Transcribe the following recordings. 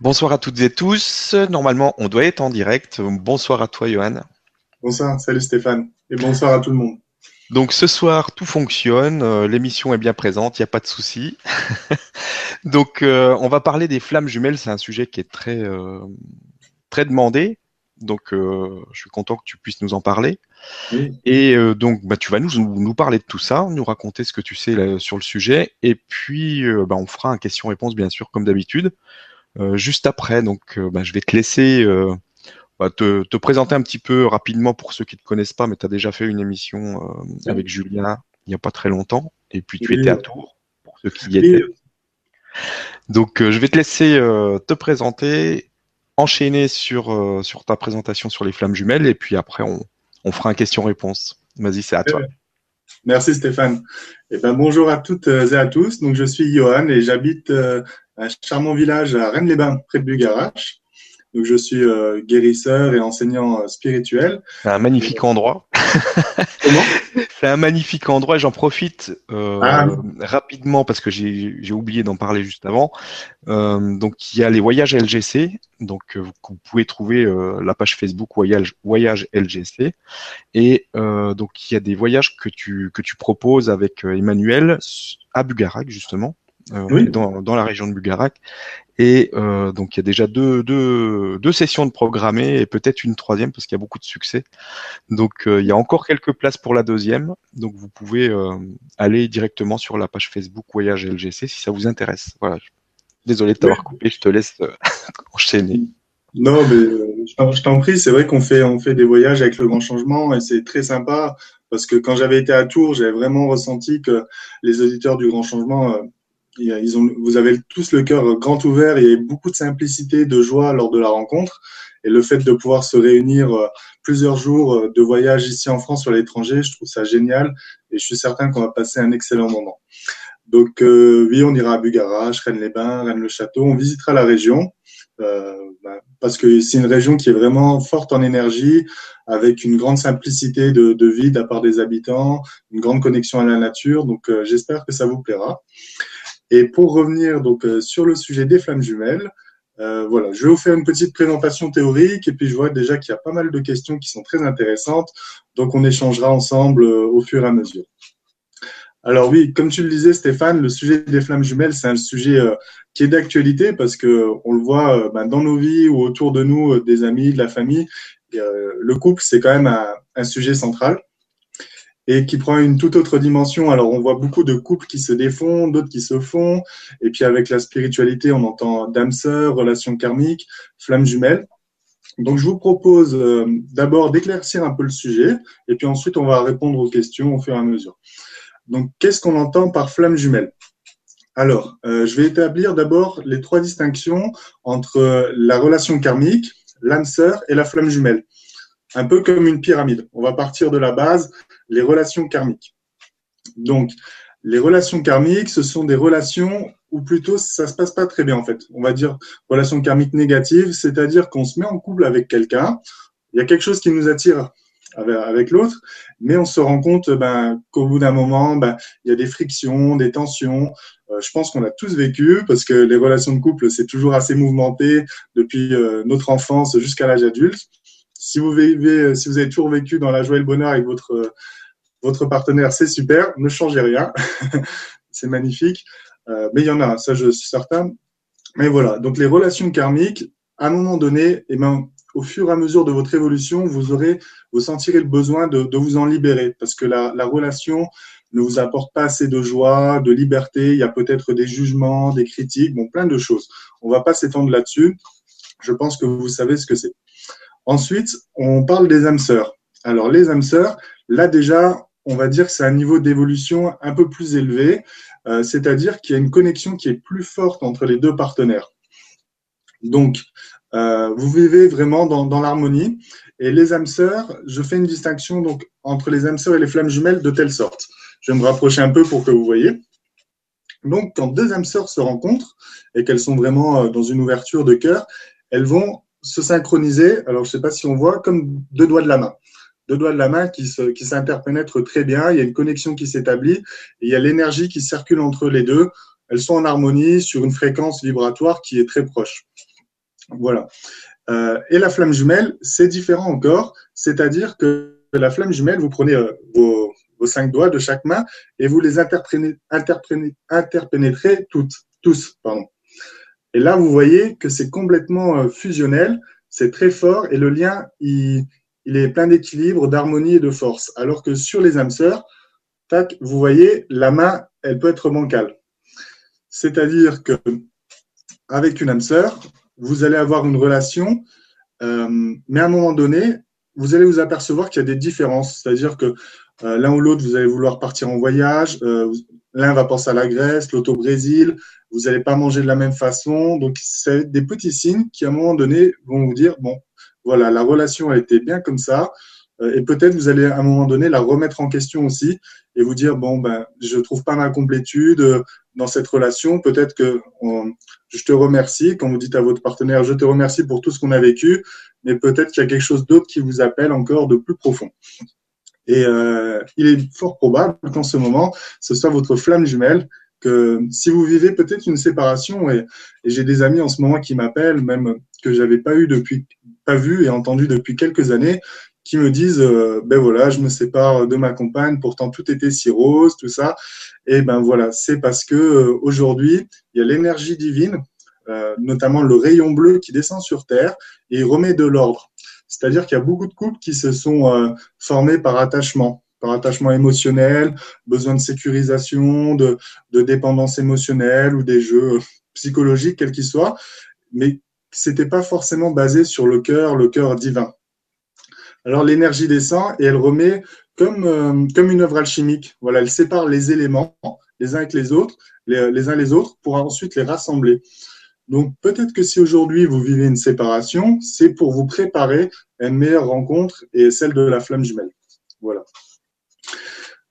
Bonsoir à toutes et tous. Normalement, on doit être en direct. Bonsoir à toi, Johan. Bonsoir, salut Stéphane. Et bonsoir à tout le monde. Donc ce soir, tout fonctionne. euh, L'émission est bien présente, il n'y a pas de souci. Donc euh, on va parler des flammes jumelles. C'est un sujet qui est très, euh, très demandé. Donc euh, je suis content que tu puisses nous en parler. Oui. Et donc bah, tu vas nous, nous parler de tout ça, nous raconter ce que tu sais là, sur le sujet. Et puis bah, on fera un question-réponse bien sûr comme d'habitude. Euh, juste après, donc euh, bah, je vais te laisser euh, bah, te, te présenter un petit peu rapidement pour ceux qui ne te connaissent pas, mais tu as déjà fait une émission avec Julien il n'y a pas très longtemps. Et puis tu Oui. étais à Tours, pour ceux qui y étaient. Donc je vais te laisser te présenter, enchaîner sur, sur ta présentation sur les flammes jumelles, et puis après on, on fera un question-réponse. Vas-y, c'est à toi. Merci Stéphane. Eh ben, bonjour à toutes et à tous. Donc, je suis Johan et j'habite euh, un charmant village à Rennes-les-Bains, près de Bugarache. Donc, je suis euh, guérisseur et enseignant euh, spirituel. C'est un magnifique endroit. Comment? C'est un magnifique endroit. J'en profite euh, Ah. rapidement parce que j'ai oublié d'en parler juste avant. Euh, donc il y a les voyages LGC. Donc euh, vous, vous pouvez trouver euh, la page Facebook voyage, voyage LGC. Et euh, donc il y a des voyages que tu que tu proposes avec euh, Emmanuel à Bugarac justement. Euh, Oui. dans, dans la région de Bugarac. Et euh, donc il y a déjà deux, deux, deux sessions de programmées et peut-être une troisième parce qu'il y a beaucoup de succès. Donc euh, il y a encore quelques places pour la deuxième. Donc vous pouvez aller directement sur la page Facebook Voyage LGC si ça vous intéresse. Voilà. Désolé de t'avoir coupé, je te laisse enchaîner. Non, mais je t'en- prie, c'est vrai qu'on fait, on fait des voyages avec le grand changement et c'est très sympa parce que quand j'avais été à Tours, j'avais vraiment ressenti que les auditeurs du grand changement, vous avez tous le cœur grand ouvert il y avait beaucoup de simplicité, de joie lors de la rencontre. Et le fait de pouvoir se réunir euh, plusieurs jours euh, de voyage ici en France ou à l'étranger, je trouve ça génial et je suis certain qu'on va passer un excellent moment. Donc euh, oui, on ira à Bugarache, Rennes-les-Bains, Rennes-le-Château, on visitera la région. Euh, bah, parce que c'est une région qui est vraiment forte en énergie, avec une grande simplicité de, vie de la part des habitants, une grande connexion à la nature. Donc, j'espère que ça vous plaira. Et pour revenir donc euh, sur le sujet des flammes jumelles, euh, voilà, je vais vous faire une petite présentation théorique et puis je vois déjà qu'il y a pas mal de questions qui sont très intéressantes. Donc, on échangera ensemble euh, au fur et à mesure. Alors oui, comme tu le disais Stéphane, le sujet des flammes jumelles, c'est un sujet euh, qui est d'actualité parce que on le voit ben, dans nos vies ou autour de nous, des amis, de la famille. Le couple, c'est quand même un sujet central et qui prend une toute autre dimension. Alors, on voit beaucoup de couples qui se défont, d'autres qui se font. Et puis, avec la spiritualité, on entend d'âme sœur, relations karmiques, flammes jumelles. Donc, je vous propose euh, d'abord d'éclaircir un peu le sujet et puis ensuite, on va répondre aux questions au fur et à mesure. Donc, qu'est-ce qu'on entend par flamme jumelle? Alors, euh, je vais établir d'abord les trois distinctions entre la relation karmique, l'âme sœur et la flamme jumelle. Un peu comme une pyramide. On va partir de la base, les relations karmiques. Donc, les relations karmiques, ce sont des relations où plutôt ça se passe pas très bien en fait. On va dire relations karmiques négatives, c'est-à-dire qu'on se met en couple avec quelqu'un, il y a quelque chose qui nous attire avec, l'autre, mais on se rend compte ben, qu'au bout d'un moment, ben, il y a des frictions, des tensions. Euh, je pense qu'on a tous vécu parce que les relations de couple, c'est toujours assez mouvementé depuis euh, notre enfance jusqu'à l'âge adulte. Si vous, vivez, si vous avez toujours vécu dans la joie et le bonheur avec votre, votre partenaire, c'est super, ne changez rien, c'est magnifique. Euh, mais il y en a, ça je suis certain. Mais voilà, donc les relations karmiques, à un moment donné, eh ben, au fur et à mesure de votre évolution, vous aurez, vous sentirez le besoin de, vous en libérer parce que la, la relation ne vous apporte pas assez de joie, de liberté. Il y a peut-être des jugements, des critiques, bon, plein de choses. On va pas s'étendre là-dessus. Je pense que vous savez ce que c'est. Ensuite, on parle des âmes sœurs. Alors, les âmes sœurs, là déjà, on va dire que c'est un niveau d'évolution un peu plus élevé, euh, c'est-à-dire qu'il y a une connexion qui est plus forte entre les deux partenaires. Donc, euh, vous vivez vraiment dans, l'harmonie. Et les âmes sœurs, je fais une distinction donc entre les âmes sœurs et les flammes jumelles de telle sorte. Je vais me rapprocher un peu pour que vous voyez. Donc, quand deux âmes sœurs se rencontrent et qu'elles sont vraiment euh, dans une ouverture de cœur, elles vont se synchroniser. Alors, je ne sais pas si on voit comme deux doigts de la main. Deux doigts de la main qui, se, qui s'interpénètrent très bien. Il y a une connexion qui s'établit. Il y a l'énergie qui circule entre les deux. Elles sont en harmonie sur une fréquence vibratoire qui est très proche. Voilà. Euh, et la flamme jumelle, c'est différent encore, c'est-à-dire que la flamme jumelle, vous prenez euh, vos, cinq doigts de chaque main et vous les interpénétrez toutes, tous. Pardon. Et là, vous voyez que c'est complètement euh, fusionnel, c'est très fort et le lien, il, il est plein d'équilibre, d'harmonie et de force. Alors que sur les âmes sœurs, tac, vous voyez, la main, elle peut être bancale. C'est-à-dire que avec une âme sœur, vous allez avoir une relation, euh, mais à un moment donné, vous allez vous apercevoir qu'il y a des différences. C'est-à-dire que euh, l'un ou l'autre, vous allez vouloir partir en voyage. Euh, l'un va penser à la Grèce, l'autre au Brésil. Vous n'allez pas manger de la même façon. Donc, c'est des petits signes qui, à un moment donné, vont vous dire, bon, voilà, la relation a été bien comme ça. Et peut-être vous allez à un moment donné la remettre en question aussi et vous dire bon ben je trouve pas ma complétude dans cette relation. Peut-être que je te remercie quand vous dites à votre partenaire je te remercie pour tout ce qu'on a vécu, mais peut-être qu'il y a quelque chose d'autre qui vous appelle encore de plus profond. Et euh, il est fort probable qu'en ce moment, ce soit votre flamme jumelle, que si vous vivez peut-être une séparation, et, j'ai des amis en ce moment qui m'appellent, même que j'avais pas eu depuis, pas vu et entendu depuis quelques années, qui me disent euh, ben voilà, je me sépare de ma compagne, pourtant tout était si rose, tout ça. Et ben voilà, c'est parce que euh, aujourd'hui, il y a l'énergie divine, euh, notamment le rayon bleu qui descend sur terre et remet de l'ordre. C'est-à-dire qu'il y a beaucoup de couples qui se sont formés par attachement, par attachement émotionnel, besoin de sécurisation, de, dépendance émotionnelle ou des jeux psychologiques, quels qu'ils soient, mais c'était pas forcément basé sur le cœur, le cœur divin. Alors l'énergie descend et elle remet comme, euh, comme une œuvre alchimique. Voilà, elle sépare les éléments les uns avec les autres, les, les uns les autres, pour ensuite les rassembler. Donc peut-être que si aujourd'hui vous vivez une séparation, c'est pour vous préparer à une meilleure rencontre et celle de la flamme jumelle. Voilà.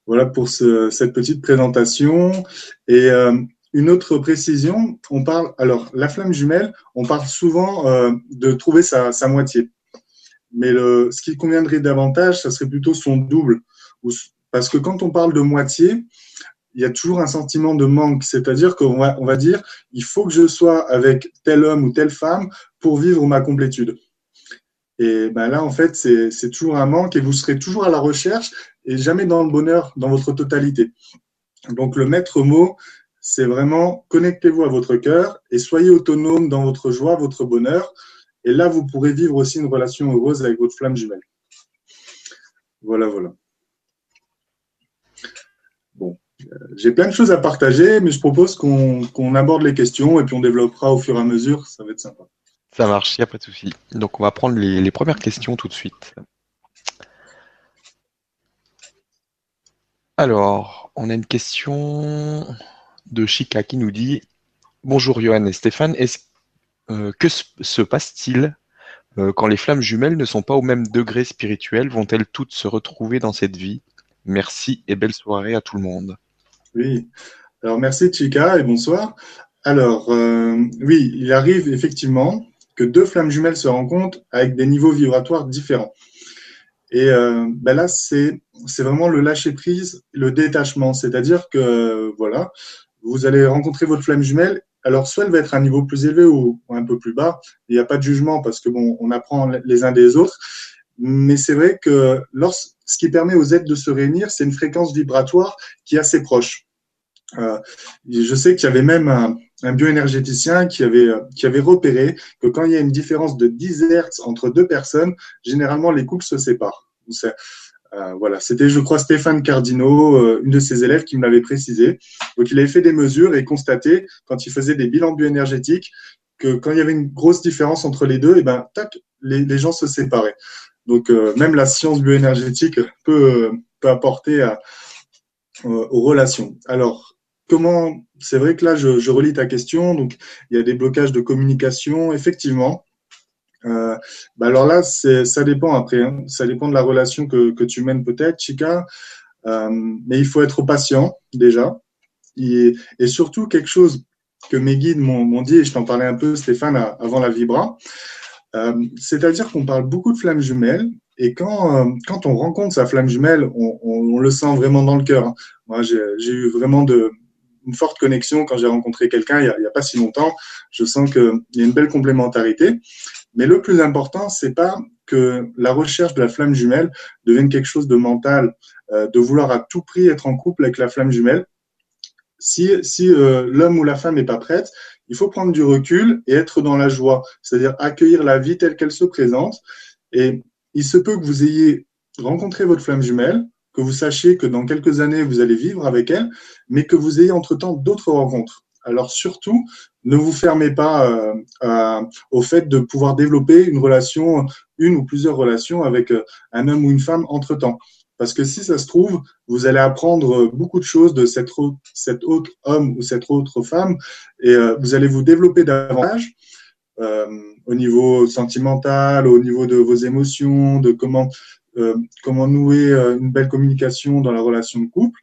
Voilà pour ce, cette petite présentation. Et euh, une autre précision, on parle, alors la flamme jumelle, on parle souvent euh, de trouver sa, moitié. Mais ce qui conviendrait davantage, ça serait plutôt son double. Parce que quand on parle de moitié, il y a toujours un sentiment de manque. C'est-à-dire qu'on on va dire, il faut que je sois avec tel homme ou telle femme pour vivre ma complétude. Et ben là, en fait, c'est toujours un manque et vous serez toujours à la recherche et jamais dans le bonheur dans votre totalité. Donc, le maître mot, c'est vraiment connectez-vous à votre cœur et soyez autonome dans votre joie, votre bonheur. Et là, vous pourrez vivre aussi une relation heureuse avec votre flamme jumelle. Voilà, voilà. Bon, euh, j'ai plein de choses à partager, mais je propose qu'on aborde les questions et puis on développera au fur et à mesure. Ça va être sympa. Ça marche, il n'y a pas de souci. Donc, on va prendre les, premières questions tout de suite. Alors, on a une question de Chica qui nous dit Bonjour Johan et Stéphane, est-ce euh, que se passe-t-il euh, quand les flammes jumelles ne sont pas au même degré spirituel? Vont-elles toutes se retrouver dans cette vie? Merci et belle soirée à tout le monde. Oui, alors merci Chica et bonsoir. Alors, euh, oui, il arrive effectivement que deux flammes jumelles se rencontrent avec des niveaux vibratoires différents. Et ben là, c'est vraiment le lâcher prise, le détachement. C'est-à-dire que voilà, vous allez rencontrer votre flamme jumelle alors, soit elle va être à un niveau plus élevé ou, un peu plus bas. Il n'y a pas de jugement parce que bon, on apprend les uns des autres. Mais c'est vrai que lorsque, ce qui permet aux êtres de se réunir, c'est une fréquence vibratoire qui est assez proche. Euh, je sais qu'il y avait même un, un bioénergéticien qui avait, qui avait repéré que quand il y a une différence de 10 Hertz entre deux personnes, généralement les couples se séparent. Euh, voilà, c'était, je crois, Stéphane Cardino, euh, une de ses élèves, qui me l'avait précisé. Donc, il avait fait des mesures et constaté, quand il faisait des bilans bioénergétiques, que quand il y avait une grosse différence entre les deux, et eh ben, tac, les, gens se séparaient. Donc, euh, même la science bioénergétique peut, peut apporter aux relations. Alors, comment C'est vrai que là, je, relis ta question. Donc, il y a des blocages de communication, effectivement. Euh, bah alors là, ça dépend après. Hein. Ça dépend de la relation que, que tu mènes peut-être, Chica. Euh, mais il faut être patient déjà. Et, et, surtout quelque chose que mes guides m'ont dit, et je t'en parlais un peu, Stéphane, avant la Vibra. Euh, C'est-à-dire qu'on parle beaucoup de flammes jumelles. Et quand, quand on rencontre sa flamme jumelle, on, on, on le sent vraiment dans le cœur. Hein. Moi, j'ai eu vraiment de, une forte connexion quand j'ai rencontré quelqu'un il n'y a, pas si longtemps. Je sens qu'il y a une belle complémentarité. Mais le plus important, c'est pas que la recherche de la flamme jumelle devienne quelque chose de mental, euh, de vouloir à tout prix être en couple avec la flamme jumelle. Si, si euh, l'homme ou la femme n'est pas prête, il faut prendre du recul et être dans la joie, c'est-à-dire accueillir la vie telle qu'elle se présente. Et il se peut que vous ayez rencontré votre flamme jumelle, que vous sachiez que dans quelques années, vous allez vivre avec elle, mais que vous ayez entre-temps d'autres rencontres. Alors surtout, ne vous fermez pas euh, au fait de pouvoir développer une relation, une ou plusieurs relations avec euh, un homme ou une femme entre-temps. Parce que si ça se trouve, vous allez apprendre beaucoup de choses de cet autre, homme ou cette autre femme et euh, vous allez vous développer davantage au niveau sentimental, au niveau de vos émotions, de comment comment nouer euh, une belle communication dans la relation de couple.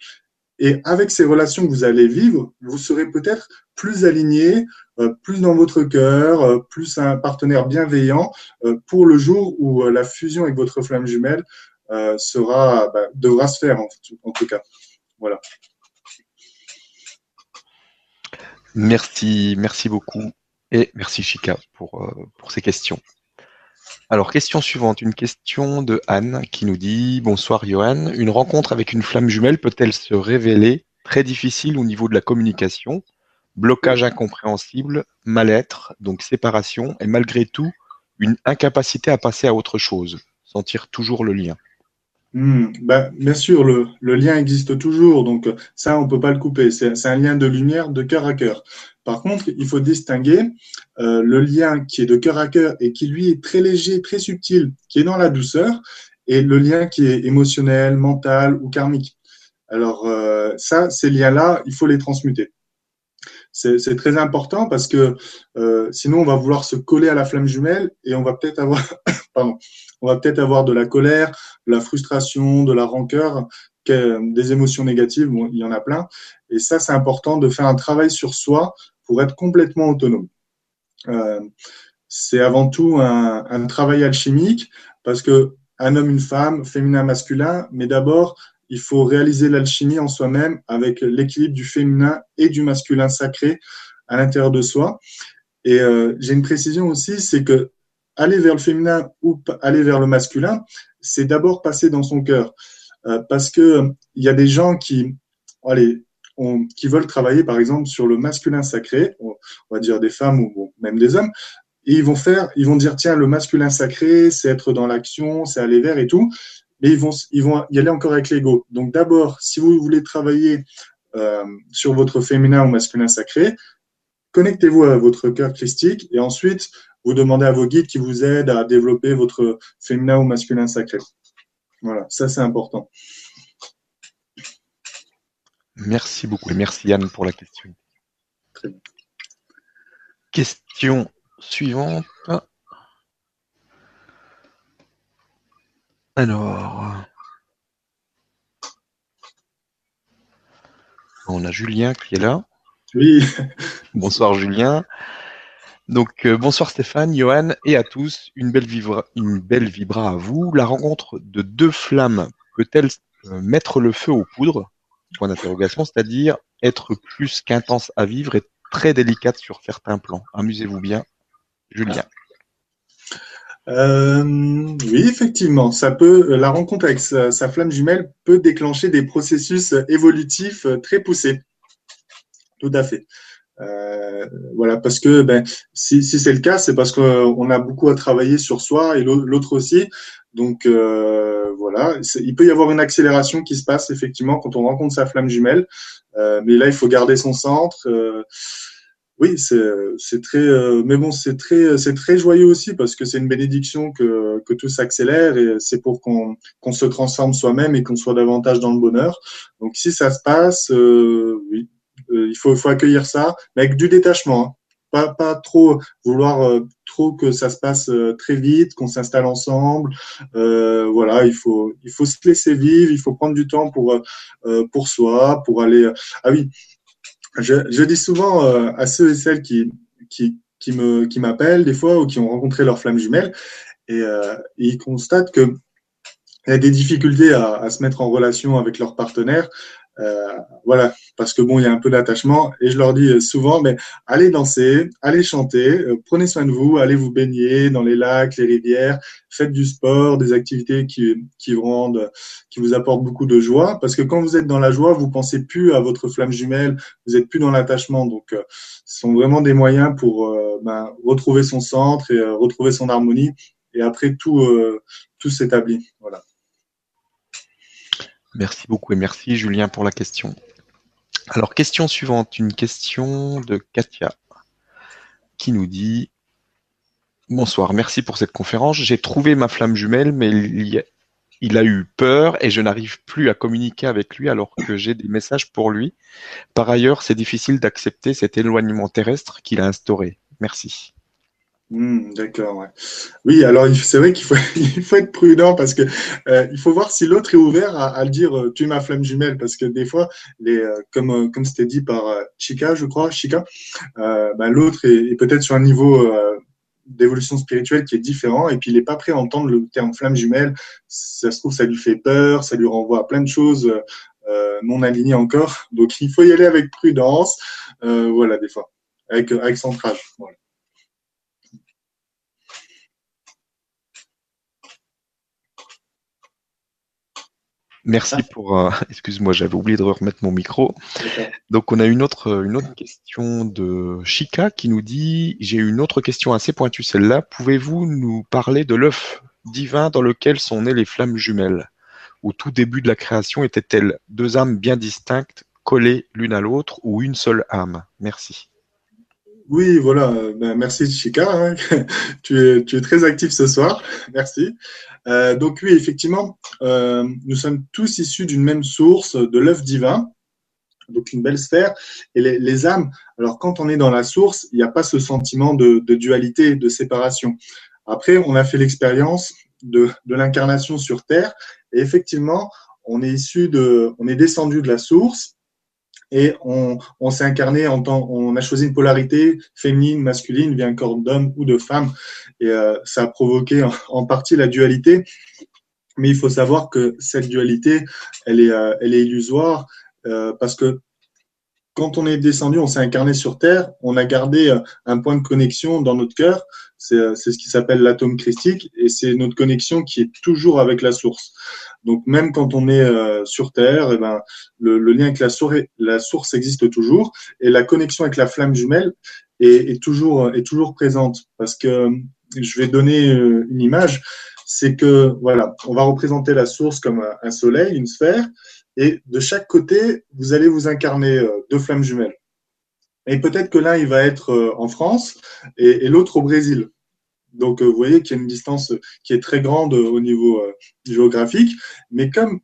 Et avec ces relations que vous allez vivre, vous serez peut-être plus aligné, euh, plus dans votre cœur, plus un partenaire bienveillant pour le jour où la fusion avec votre flamme jumelle sera, bah, devra se faire en, tout cas. Voilà. Merci, merci beaucoup et merci pour, pour ces questions. Alors, question suivante, une question de Anne qui nous dit Bonsoir Johan, une rencontre avec une flamme jumelle peut-elle se révéler très difficile au niveau de la communication? Blocage incompréhensible, mal-être, donc séparation, et malgré tout, une incapacité à passer à autre chose, sentir toujours le lien. Ben, bien sûr, le, lien existe toujours, donc ça, on ne peut pas le couper. C'est un lien de lumière de cœur à cœur. Par contre, il faut distinguer euh, le lien qui est de cœur à cœur et qui, lui, est très léger, très subtil, qui est dans la douceur, et le lien qui est émotionnel, mental ou karmique. Alors, euh, ça, ces liens-là, il faut les transmuter. C'est très important parce que euh, sinon, on va vouloir se coller à la flamme jumelle et on va peut-être avoir, pardon, on va peut-être avoir de la colère, de la frustration, de la rancœur, des émotions négatives, il y en a plein. Et ça, c'est important de faire un travail sur soi pour être complètement autonome. Euh, c'est avant tout un, travail alchimique parce que un homme, une femme, féminin, masculin, mais d'abord, il faut réaliser l'alchimie en soi-même avec l'équilibre du féminin et du masculin sacré à l'intérieur de soi. Et euh, j'ai une précision aussi, c'est que aller vers le féminin ou aller vers le masculin, c'est d'abord passer dans son cœur. Euh, parce que il y a des gens qui, veulent travailler, par exemple, sur le masculin sacré, on, va dire des femmes ou même des hommes, et ils vont faire, ils vont dire, tiens, le masculin sacré, c'est être dans l'action, c'est aller vers et tout, mais ils vont, ils vont y aller encore avec l'ego. Donc d'abord, si vous voulez travailler euh, sur votre féminin ou masculin sacré, connectez-vous à votre cœur christique et ensuite, vous demandez à vos guides qui vous aident à développer votre féminin ou masculin sacré. Voilà, ça c'est important. Merci beaucoup et merci Yann pour la question. Question suivante. Alors, on a Julien qui est là. Oui. Bonsoir Julien. Donc euh, bonsoir Stéphane, Johan et à tous. Une belle, vibra, une belle vibra à vous. La rencontre de deux flammes peut-elle euh, mettre le feu aux poudres? Point d'interrogation, c'est-à-dire être plus qu'intense à vivre et très délicate sur certains plans. Amusez-vous bien, Julien. Euh, oui, effectivement, ça peut. La rencontre avec sa, flamme jumelle peut déclencher des processus évolutifs très poussés. Tout à fait. Euh, voilà, parce que ben, si, si c'est le cas, c'est parce qu'on a beaucoup à travailler sur soi et l'autre aussi. Donc euh, voilà, il peut y avoir une accélération qui se passe effectivement quand on rencontre sa flamme jumelle, euh, mais là il faut garder son centre. Euh, oui, c'est très, euh, mais bon, c'est très, c'est très joyeux aussi parce que c'est une bénédiction que, que tout s'accélère et c'est pour qu'on qu'on se transforme soi-même et qu'on soit davantage dans le bonheur. Donc si ça se passe, oui, il faut, accueillir ça, mais avec du détachement. Hein pas, trop vouloir euh, trop que ça se passe euh, très vite, qu'on s'installe ensemble. Euh, voilà, il faut il faut se laisser vivre, il faut prendre du temps pour pour soi, pour aller. Ah oui, je, dis souvent à ceux et celles qui qui qui me qui m'appellent des fois ou qui ont rencontré leur flamme jumelle et, ils constatent que il y a des difficultés à, se mettre en relation avec leur partenaire Euh, voilà, parce que bon, il y a un peu d'attachement et je leur dis souvent, mais allez danser, allez chanter, euh, prenez soin de vous, allez vous baigner dans les lacs, les rivières, faites du sport, des activités qui, qui vous rendent, qui vous apportent beaucoup de joie, parce que quand vous êtes dans la joie, vous pensez plus à votre flamme jumelle, vous êtes plus dans l'attachement, donc euh, ce sont vraiment des moyens pour ben, retrouver son centre et retrouver son harmonie, et après tout, tout s'établit. Voilà. Merci beaucoup et merci Julien pour la question. Alors, question suivante, une question de Katia qui nous dit Bonsoir, merci pour cette conférence. J'ai trouvé ma flamme jumelle, mais il, a, eu peur et je n'arrive plus à communiquer avec lui alors que j'ai des messages pour lui. Par ailleurs, c'est difficile d'accepter cet éloignement terrestre qu'il a instauré. Merci. Hmm, d'accord, ouais. Oui, alors c'est vrai qu'il faut, il faut être prudent parce que euh, il faut voir si l'autre est ouvert à, à dire euh, tu es ma flamme jumelle parce que des fois, les, euh, comme comme c'était dit par Chica, je crois, Chica, bah, l'autre est, est peut-être sur un niveau d'évolution spirituelle qui est différent et puis il n'est pas prêt à entendre le terme flamme jumelle. Ça se trouve, ça lui fait peur, ça lui renvoie à plein de choses non alignées encore. Donc il faut y aller avec prudence, voilà, des fois, avec avec centrage. Voilà. Merci pour. Euh, excuse-moi, j'avais oublié de remettre mon micro. Donc, on a une autre, une autre question de Chica qui nous dit J'ai une autre question assez pointue, celle-là. Pouvez-vous nous parler de l'œuf divin dans lequel sont nées les flammes jumelles? Au tout début de la création, étaient-elles deux âmes bien distinctes, collées l'une à l'autre, ou une seule âme? Merci. Oui, voilà. Ben, merci Chica. Hein. tu, es, tu es très actif ce soir. Merci. Euh, donc oui, effectivement, euh, nous sommes tous issus d'une même source, de l'œuf divin, donc une belle sphère. Et les, âmes, alors quand on est dans la source, il n'y a pas ce sentiment de, dualité, de séparation. Après, on a fait l'expérience de, de l'incarnation sur Terre, et effectivement, on est issu de, on est descendu de la source, et on, on s'est incarné en tant, on a choisi une polarité féminine, masculine, via un corps d'homme ou de femme, et euh, ça a provoqué en, partie la dualité. Mais il faut savoir que cette dualité, elle est, euh, elle est illusoire euh, parce que quand on est descendu, on s'est incarné sur Terre, on a gardé un point de connexion dans notre cœur. C'est ce qui s'appelle l'atome christique et c'est notre connexion qui est toujours avec la source. Donc même quand on est euh, sur Terre, eh ben, le, lien avec la, la, source existe toujours et la connexion avec la flamme jumelle est, toujours, est toujours présente. Parce que je vais donner euh, une image, c'est que voilà, on va représenter la source comme un, soleil, une sphère, et de chaque côté, vous allez vous incarner euh, deux flammes jumelles. Et peut-être que l'un, il va être en France et l'autre au Brésil. Donc, euh, vous voyez qu'il y a une distance qui est très grande au niveau euh, géographique. Mais comme,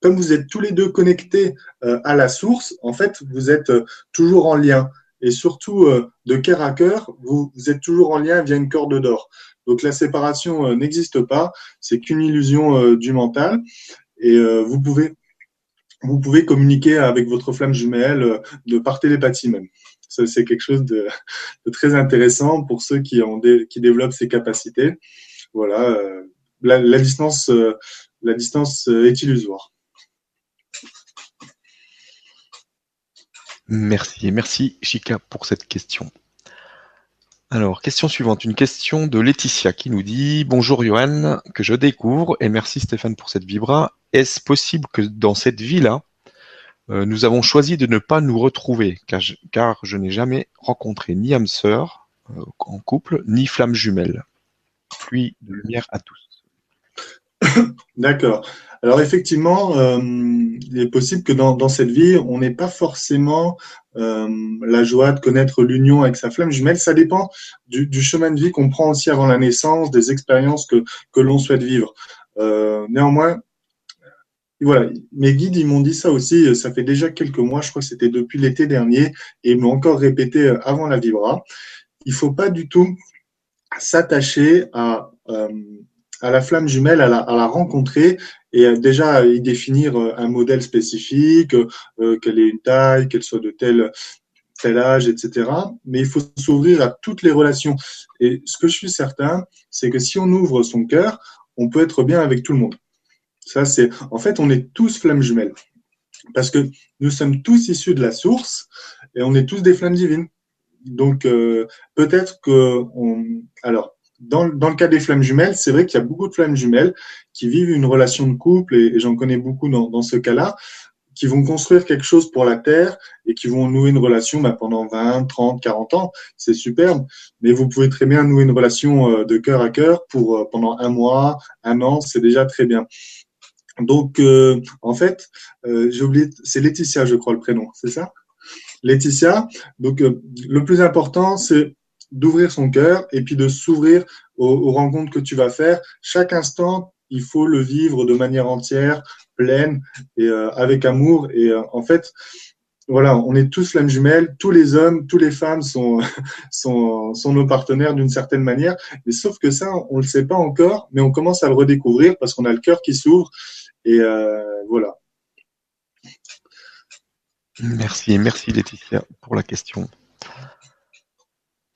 comme vous êtes tous les deux connectés euh, à la source, en fait, vous êtes toujours en lien. Et surtout, de cœur à cœur, vous, êtes toujours en lien via une corde d'or. Donc, la séparation n'existe pas. C'est qu'une illusion du mental. Et vous pouvez vous pouvez communiquer avec votre flamme jumelle de par télépathie même c'est quelque chose de, très intéressant pour ceux qui, ont qui développent ces capacités. Voilà, euh, la, distance, euh, la distance euh, est illusoire. Merci, merci Chica pour cette question. Alors, question suivante, une question de Laetitia qui nous dit Bonjour Johan, que je découvre, et merci Stéphane pour cette vibra. Est-ce possible que dans cette vie-là, euh, nous avons choisi de ne pas nous retrouver, car je, n'ai jamais rencontré ni âme sœur euh, en couple, ni flamme jumelle. Pluie de lumière à tous. D'accord. Alors effectivement, euh, il est possible que dans, cette vie, on n'ait pas forcément la joie de connaître l'union avec sa flamme jumelle. Ça dépend du, chemin de vie qu'on prend aussi avant la naissance, des expériences que, l'on souhaite vivre. néanmoins, voilà, mes guides, ils m'ont dit ça aussi, euh, ça fait déjà quelques mois, je crois que c'était depuis l'été dernier, et ils m'ont encore répété euh, avant la Vibra. Il faut pas du tout s'attacher à, euh, à la flamme jumelle, à la, rencontrer et déjà y définir un modèle spécifique, qu'elle ait une taille, qu'elle soit de tel, tel âge, etc. Mais il faut s'ouvrir à toutes les relations. Et ce que je suis certain, c'est que si on ouvre son cœur, on peut être bien avec tout le monde. Ça, c'est, en fait, on est tous flammes jumelles. Parce que nous sommes tous issus de la source et on est tous des flammes divines. Donc euh, peut-être que on... alors dans, le cas des flammes jumelles, c'est vrai qu'il y a beaucoup de flammes jumelles qui vivent une relation de couple, et, j'en connais beaucoup dans, dans ce cas-là, qui vont construire quelque chose pour la Terre et qui vont nouer une relation bah, pendant 20, 30, 40 ans. C'est superbe. Mais vous pouvez très bien nouer une relation euh, de cœur à cœur pour euh, pendant un mois, un an, c'est déjà très bien. Donc, euh, en fait, j'ai oublié, c'est Laetitia, je crois, le prénom, c'est ça? Laetitia? Donc, le plus important, c'est d'ouvrir son cœur et puis de s'ouvrir aux, rencontres que tu vas faire. Chaque instant, il faut le vivre de manière entière, pleine et euh, avec amour. Et euh, en fait, voilà, on est tous flammes jumelles, tous les hommes, toutes les femmes sont, sont, sont nos partenaires d'une certaine manière. Mais sauf que ça, on ne le sait pas encore, mais on commence à le redécouvrir parce qu'on a le cœur qui s'ouvre. Et euh, voilà. Merci, merci Laetitia pour la question.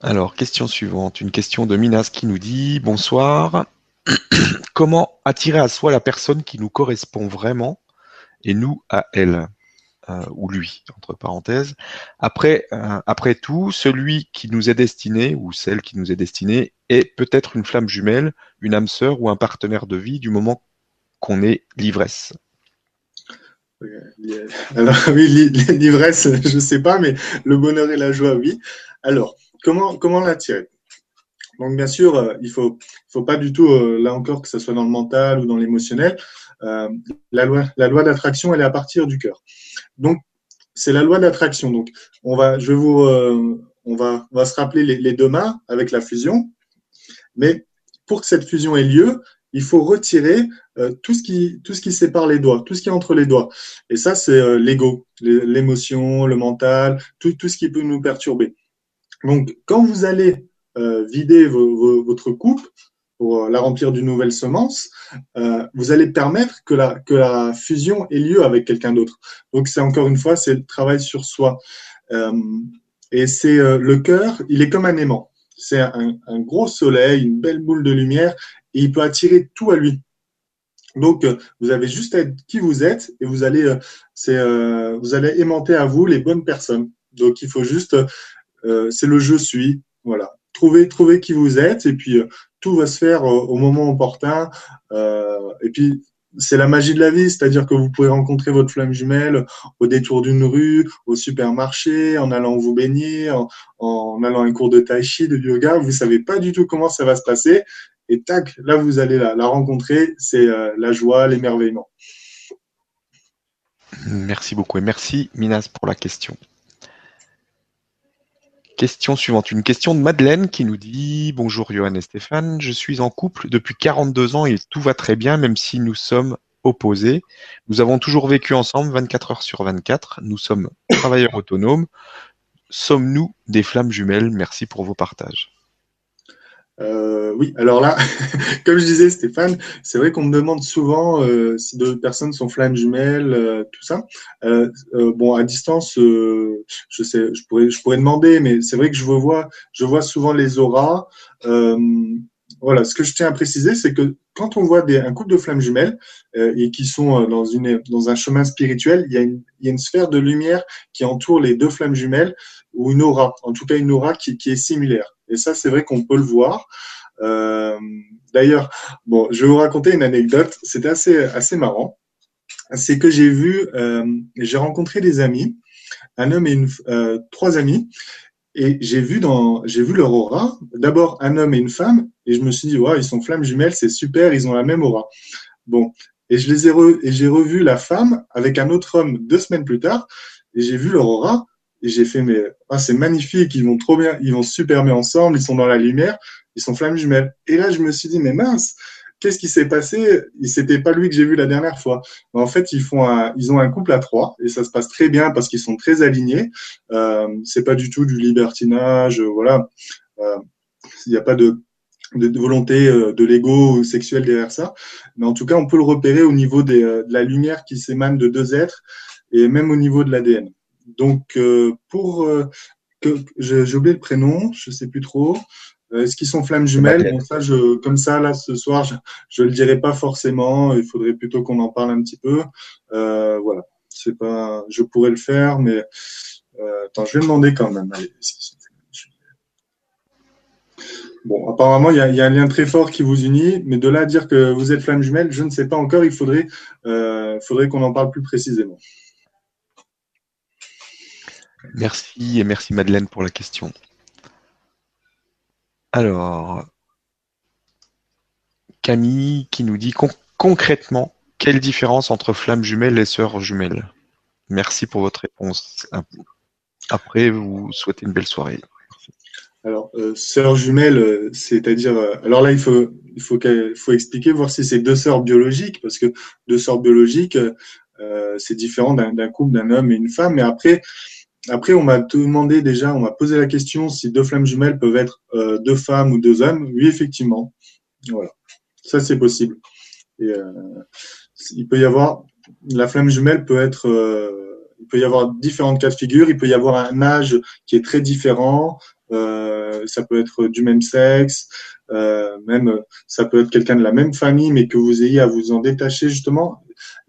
Alors, question suivante, une question de Minas qui nous dit Bonsoir. Comment attirer à soi la personne qui nous correspond vraiment et nous à elle euh, ou lui, entre parenthèses. Après, euh, après tout, celui qui nous est destiné ou celle qui nous est destinée est peut-être une flamme jumelle, une âme sœur ou un partenaire de vie du moment qu'on est l'ivresse. Alors oui, l'ivresse, je ne sais pas, mais le bonheur et la joie, oui. Alors, comment, comment l'attirer Donc, bien sûr, euh, il ne faut, pas du tout, euh, là encore, que ce soit dans le mental ou dans l'émotionnel. Euh, la loi, la loi d'attraction, elle est à partir du cœur. Donc, c'est la loi d'attraction. Donc, on va, je vous, se rappeler les, deux mains avec la fusion. Mais pour que cette fusion ait lieu, il faut retirer tout, ce qui, sépare les doigts, tout ce qui est entre les doigts. Et ça, c'est l'ego, l'émotion, le mental, tout ce qui peut nous perturber. Donc, quand vous allez euh, vider votre coupe pour euh, la remplir d'une nouvelle semence, euh, vous allez permettre que la, fusion ait lieu avec quelqu'un d'autre. Donc, c'est encore une fois, c'est le travail sur soi. et c'est le cœur, il est comme un aimant. C'est un, gros soleil, une belle boule de lumière, et il peut attirer tout à lui. Donc, vous avez juste à être qui vous êtes et vous allez, vous allez aimanter à vous les bonnes personnes. Donc, il faut juste c'est le je suis. Voilà. Trouvez, trouvez qui vous êtes et puis euh, tout va se faire euh, au moment opportun. et puis c'est la magie de la vie, c'est-à-dire que vous pouvez rencontrer votre flamme jumelle au détour d'une rue, au supermarché, en allant vous baigner, en, allant à un cours de tai chi, de yoga. Vous savez pas du tout comment ça va se passer. Et tac, là, vous allez la rencontrer. C'est la joie, l'émerveillement. Merci beaucoup et merci Minas pour la question. Question suivante, une question de Madeleine qui nous dit Bonjour Johan et Stéphane, je suis en couple depuis 42 ans et tout va très bien même si nous sommes opposés. Nous avons toujours vécu ensemble 24 heures sur 24. Nous sommes travailleurs autonomes. Sommes-nous des flammes jumelles? Merci pour vos partages. Euh, oui, alors là, comme je disais Stéphane, c'est vrai qu'on me demande souvent euh, si deux personnes sont flammes jumelles, euh, tout ça. Euh, bon, à distance, je sais, je pourrais, je pourrais demander, mais c'est vrai que je vois, je vois souvent les auras. voilà, ce que je tiens à préciser, c'est que quand on voit un couple de flammes jumelles et qui sont dans une, dans un chemin spirituel, il y a une, sphère de lumière qui entoure les deux flammes jumelles ou une aura, en tout cas une aura qui, est similaire. Et ça, c'est vrai qu'on peut le voir. Euh, D'ailleurs, bon, je vais vous raconter une anecdote. C'était assez, assez marrant. C'est que j'ai vu, euh, j'ai rencontré des amis, un homme et une, euh, trois amis, et j'ai vu dans, j'ai vu leur aura. D'abord un homme et une femme, et je me suis dit, ouais, ils sont flammes jumelles, c'est super, ils ont la même aura. Bon, et je les ai re, et j'ai revu la femme avec un autre homme deux semaines plus tard, et j'ai vu leur aura, et j'ai fait, mais ah, c'est magnifique, ils vont trop bien, ils vont super bien ensemble, ils sont dans la lumière, ils sont flammes jumelles. Et là, je me suis dit, mais mince, qu'est-ce qui s'est passé? C'était pas lui que j'ai vu la dernière fois. En fait, ils font ils ont un couple à trois et ça se passe très bien parce qu'ils sont très alignés. Euh, c'est pas du tout du libertinage, voilà. Euh, il n'y a pas de, volonté euh, de l'ego sexuel derrière ça. Mais en tout cas, on peut le repérer au niveau euh, de la lumière qui s'émane de deux êtres et même au niveau de l'ADN. Donc, euh, pour euh, j'ai oublié le prénom, je sais plus trop. Euh, est-ce qu'ils sont flammes jumelles? Bon, ça, je, comme ça, là, ce soir, je, ne le dirai pas forcément. Il faudrait plutôt qu'on en parle un petit peu. voilà. c'est pas, je pourrais le faire, mais euh, attends, je vais demander quand même. Bon, apparemment, il y, a, un lien très fort qui vous unit, mais de là à dire que vous êtes flamme jumelle, je ne sais pas encore. Il faudrait, euh, faudrait qu'on en parle plus précisément. Merci et merci Madeleine pour la question. Alors, Camille qui nous dit concrètement quelle différence entre flamme jumelle et sœur jumelle? Merci pour votre réponse. Après, vous souhaitez une belle soirée. Alors, euh, sœur jumelle, euh, c'est-à-dire, euh, alors là, il faut, il faut expliquer, voir si c'est deux sœurs biologiques, parce que deux sœurs biologiques, c'est différent d'un couple, d'un homme et une femme. Mais après, après, on m'a demandé déjà, on m'a posé la question si deux flammes jumelles peuvent être deux femmes ou deux hommes. Oui, effectivement. Voilà, ça c'est possible. Et, il peut y avoir, la flamme jumelle peut être il peut y avoir différentes cas de figure. Il peut y avoir un âge qui est très différent. Euh, ça peut être du même sexe, euh, même ça peut être quelqu'un de la même famille, mais que vous ayez à vous en détacher justement.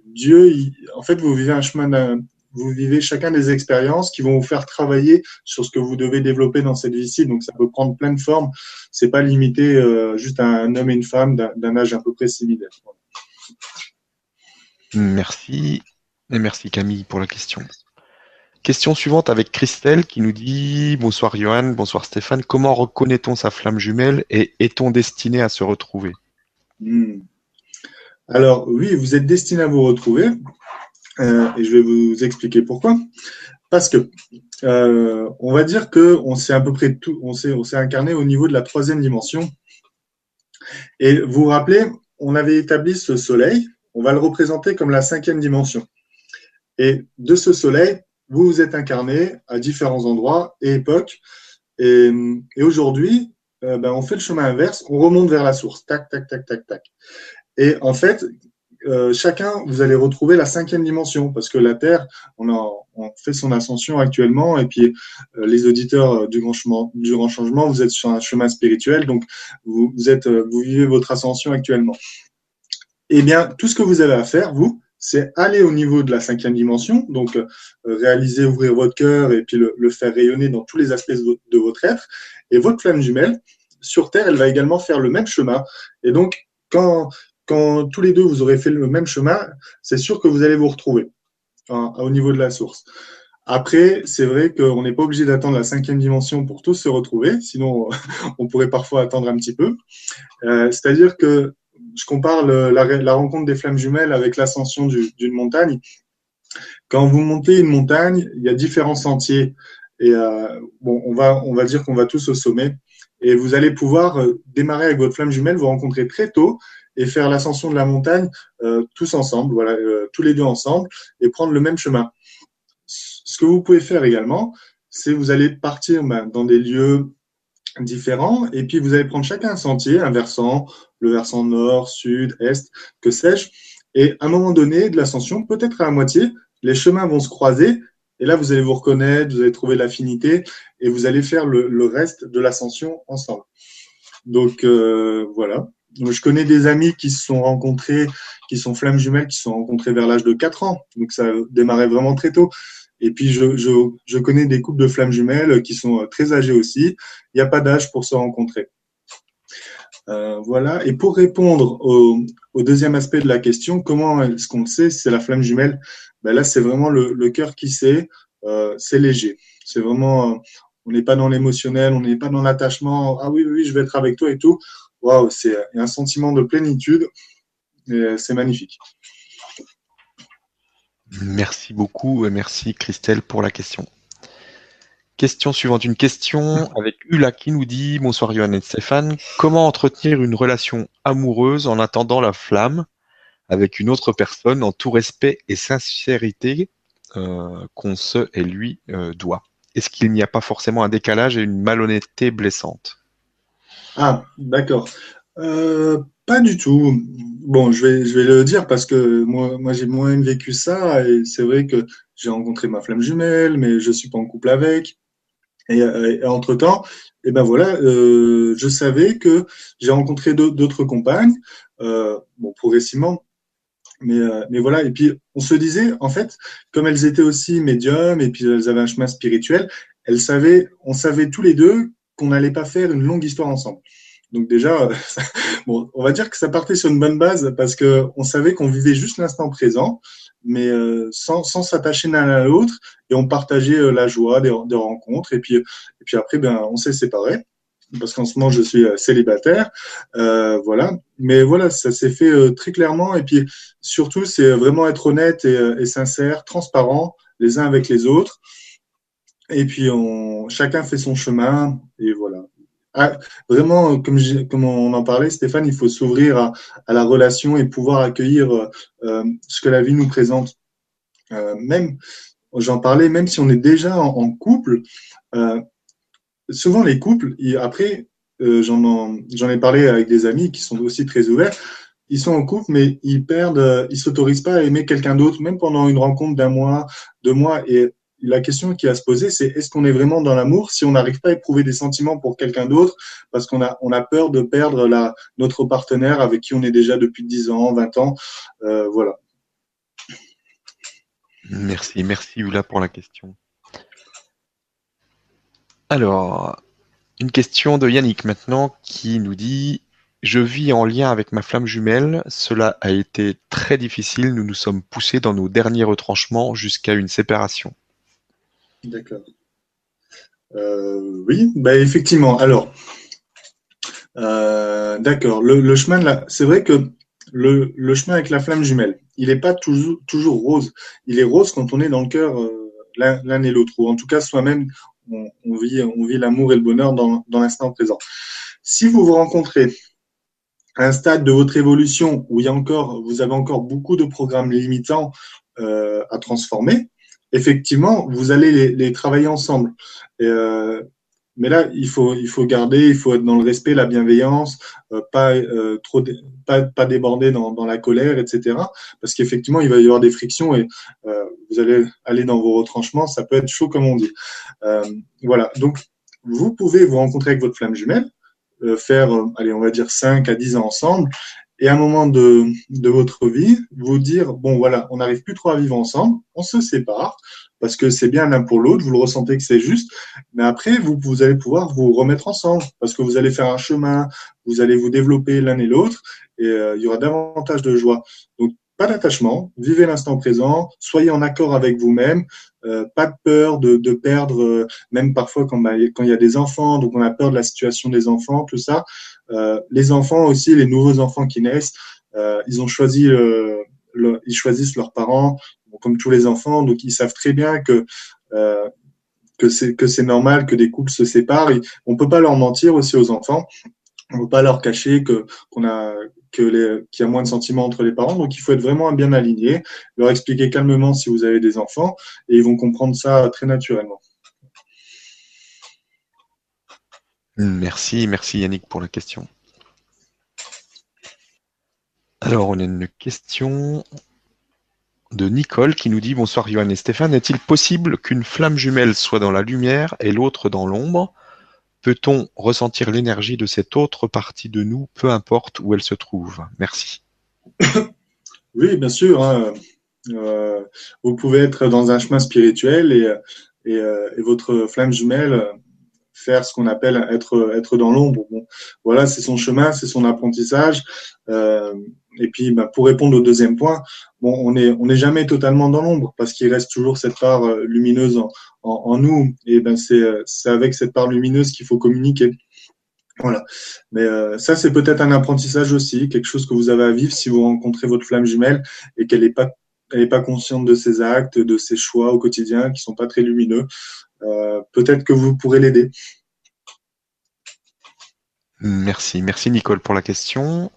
Dieu, en fait, vous vivez un chemin vous vivez chacun des expériences qui vont vous faire travailler sur ce que vous devez développer dans cette vie-ci. Donc ça peut prendre plein de formes. C'est pas limité euh, juste à un homme et une femme d'un âge à peu près similaire. Merci. Et merci Camille pour la question. Question suivante avec Christelle qui nous dit Bonsoir Johan, bonsoir Stéphane. Comment reconnaît-on sa flamme jumelle et est-on destiné à se retrouver? Hmm. Alors oui, vous êtes destiné à vous retrouver euh, et je vais vous expliquer pourquoi. Parce que euh, on va dire que on s'est à peu près tout, on s'est incarné au niveau de la troisième dimension. Et vous vous rappelez, on avait établi ce soleil, on va le représenter comme la cinquième dimension. Et de ce soleil, vous vous êtes incarné à différents endroits et époques. Et, aujourd'hui, euh, ben, on fait le chemin inverse, on remonte vers la source. Tac, tac, tac, tac, tac. Et en fait, euh, chacun, vous allez retrouver la cinquième dimension, parce que la Terre, on, fait son ascension actuellement, et puis euh, les auditeurs du grand, changement, du grand changement, vous êtes sur un chemin spirituel, donc vous, êtes, vous vivez votre ascension actuellement. Eh bien, tout ce que vous avez à faire, vous, c'est aller au niveau de la cinquième dimension, donc euh, réaliser, ouvrir votre cœur et puis le, faire rayonner dans tous les aspects de, votre être. Et votre flamme jumelle, sur Terre, elle va également faire le même chemin. Et donc, quand, quand tous les deux, vous aurez fait le même chemin, c'est sûr que vous allez vous retrouver au niveau de la source. Après, c'est vrai qu'on n'est pas obligé d'attendre la cinquième dimension pour tous se retrouver, sinon on pourrait parfois attendre un petit peu. Euh, c'est-à-dire que je compare la, rencontre des flammes jumelles avec l'ascension d'une montagne. Quand vous montez une montagne, il y a différents sentiers. Et euh, bon, on va, on va dire qu'on va tous au sommet. Et vous allez pouvoir euh, démarrer avec votre flamme jumelle, vous rencontrer très tôt et faire l'ascension de la montagne euh, tous ensemble, voilà, tous les deux ensemble, et prendre le même chemin. Ce que vous pouvez faire également, c'est vous allez partir ben, dans des lieux différents, et puis vous allez prendre chacun un sentier, un versant, le versant nord, sud, est, que sais-je, et à un moment donné de l'ascension, peut-être à la moitié, les chemins vont se croiser, et là vous allez vous reconnaître, vous allez trouver l'affinité, et vous allez faire le, reste de l'ascension ensemble. Donc euh, voilà. Je connais des amis qui se sont rencontrés, qui sont flammes jumelles, qui se sont rencontrés vers l'âge de 4 ans. Donc ça démarrait vraiment très tôt. Et puis, je, je, je, connais des couples de flammes jumelles qui sont euh, très âgés aussi. Il n'y a pas d'âge pour se rencontrer. Euh, voilà. Et pour répondre au, deuxième aspect de la question, comment est-ce qu'on le sait C'est la flamme jumelle? Ben là, c'est vraiment le, cœur qui sait. Euh, c'est léger. C'est vraiment, on n'est pas dans l'émotionnel, on n'est pas dans l'attachement. Ah oui, oui, je vais être avec toi et tout. Waouh, c'est un sentiment de plénitude. C'est magnifique. Merci beaucoup et merci Christelle pour la question. Question suivante, une question avec Ula qui nous dit Bonsoir Johan et Stéphane, comment entretenir une relation amoureuse en attendant la flamme avec une autre personne en tout respect et sincérité euh, qu'on se et lui euh, doit? Est-ce qu'il n'y a pas forcément un décalage et une malhonnêteté blessante? Ah, d'accord. Euh, pas du tout. Bon, je vais, je vais le dire parce que moi, moi j'ai moins vécu ça et c'est vrai que j'ai rencontré ma flamme jumelle, mais je suis pas en couple avec. Et, entre temps, et eh ben voilà, euh, je savais que j'ai rencontré d'autres compagnes, euh, bon progressivement, Mais, mais voilà, et puis on se disait, en fait, comme elles étaient aussi médiums et puis elles avaient un chemin spirituel, elles savaient, on savait tous les deux qu'on n'allait pas faire une longue histoire ensemble. Donc déjà, bon, on va dire que ça partait sur une bonne base parce que on savait qu'on vivait juste l'instant présent, mais euh, sans sans s'attacher l'un à l'autre et on partageait euh, la joie des, des, rencontres et puis et puis après ben on s'est séparés parce qu'en ce moment je suis euh, célibataire, euh, voilà. Mais voilà, ça s'est fait très clairement et puis surtout c'est vraiment être honnête et, et sincère, transparent les uns avec les autres. Et puis on, chacun fait son chemin et voilà. Ah, vraiment, comme, comme, on en parlait, Stéphane, il faut s'ouvrir à, à, la relation et pouvoir accueillir euh, ce que la vie nous présente. Euh, même, j'en parlais, même si on est déjà en, couple, euh, souvent les couples, après, euh, j'en ai parlé avec des amis qui sont aussi très ouverts, ils sont en couple, mais ils perdent, ils s'autorisent pas à aimer quelqu'un d'autre, même pendant une rencontre d'un mois, deux mois. Et la question qui a se poser, c'est est-ce qu'on est vraiment dans l'amour si on n'arrive pas à éprouver des sentiments pour quelqu'un d'autre parce qu'on a, on a peur de perdre notre partenaire avec qui on est déjà depuis 10 ans, 20 ans. Euh, voilà. Merci, merci Ula pour la question. Alors, une question de Yannick maintenant qui nous dit je vis en lien avec ma flamme jumelle. Cela a été très difficile. Nous nous sommes poussés dans nos derniers retranchements jusqu'à une séparation. D'accord. Euh, oui, bah effectivement. Alors, euh, d'accord. Le, chemin c'est vrai que le, chemin avec la flamme jumelle, il n'est pas toujours, rose. Il est rose quand on est dans le cœur euh, l'un et l'autre, ou en tout cas soi-même, on, vit, on vit l'amour et le bonheur dans, l'instant présent. Si vous vous rencontrez à un stade de votre évolution où encore, vous avez encore beaucoup de programmes limitants à transformer, effectivement, vous allez les, travailler ensemble. Euh, mais là, il faut, il faut garder, il faut être dans le respect, la bienveillance, euh, pas euh, trop, pas, déborder dans, la colère, etc. Parce qu'effectivement, il va y avoir des frictions et vous allez aller dans vos retranchements, ça peut être chaud comme on dit. Voilà. Donc, vous pouvez vous rencontrer avec votre flamme jumelle, faire, allez, on va dire 5 à 10 ans ensemble, et à un moment de, de votre vie, vous dire, bon voilà, on n'arrive plus trop à vivre ensemble, on se sépare, parce que c'est bien l'un pour l'autre, vous le ressentez que c'est juste, mais après, vous, vous allez pouvoir vous remettre ensemble, parce que vous allez faire un chemin, vous allez vous développer l'un et l'autre, et euh, il y aura davantage de joie. Donc, pas d'attachement, vivez l'instant présent, soyez en accord avec vous-même, euh, pas de peur de, de perdre, euh, même parfois quand, bah, quand il y a des enfants, donc on a peur de la situation des enfants, tout ça. Euh, les enfants aussi, les nouveaux enfants qui naissent, euh, ils ont choisi, euh, le, ils choisissent leurs parents, comme tous les enfants, donc ils savent très bien que c'est normal que des couples se séparent. Et on peut pas leur mentir aussi aux enfants. On peut pas leur cacher que qu'on a qu'il y a moins de sentiments entre les parents. Donc il faut être vraiment bien aligné, leur expliquer calmement si vous avez des enfants, et ils vont comprendre ça très naturellement. Merci, merci Yannick pour la question. Alors, on a une question de Nicole qui nous dit Bonsoir Johan et Stéphane, est-il possible qu'une flamme jumelle soit dans la lumière et l'autre dans l'ombre? Peut-on ressentir l'énergie de cette autre partie de nous, peu importe où elle se trouve? Merci. Oui, bien sûr. Hein. Euh, vous pouvez être dans un chemin spirituel et, euh, et votre flamme jumelle faire ce qu'on appelle être être dans l'ombre. Bon, voilà, c'est son chemin, c'est son apprentissage. Euh, et puis, bah, pour répondre au deuxième point, bon, on est on n'est jamais totalement dans l'ombre parce qu'il reste toujours cette part euh, lumineuse en, en, en nous. Et ben c'est c'est avec cette part lumineuse qu'il faut communiquer. Voilà. Mais euh, ça, c'est peut-être un apprentissage aussi, quelque chose que vous avez à vivre si vous rencontrez votre flamme jumelle et qu'elle n'est pas elle n'est pas consciente de ses actes, de ses choix au quotidien qui sont pas très lumineux. Euh, peut-être que vous pourrez l'aider. Merci, merci Nicole pour la question.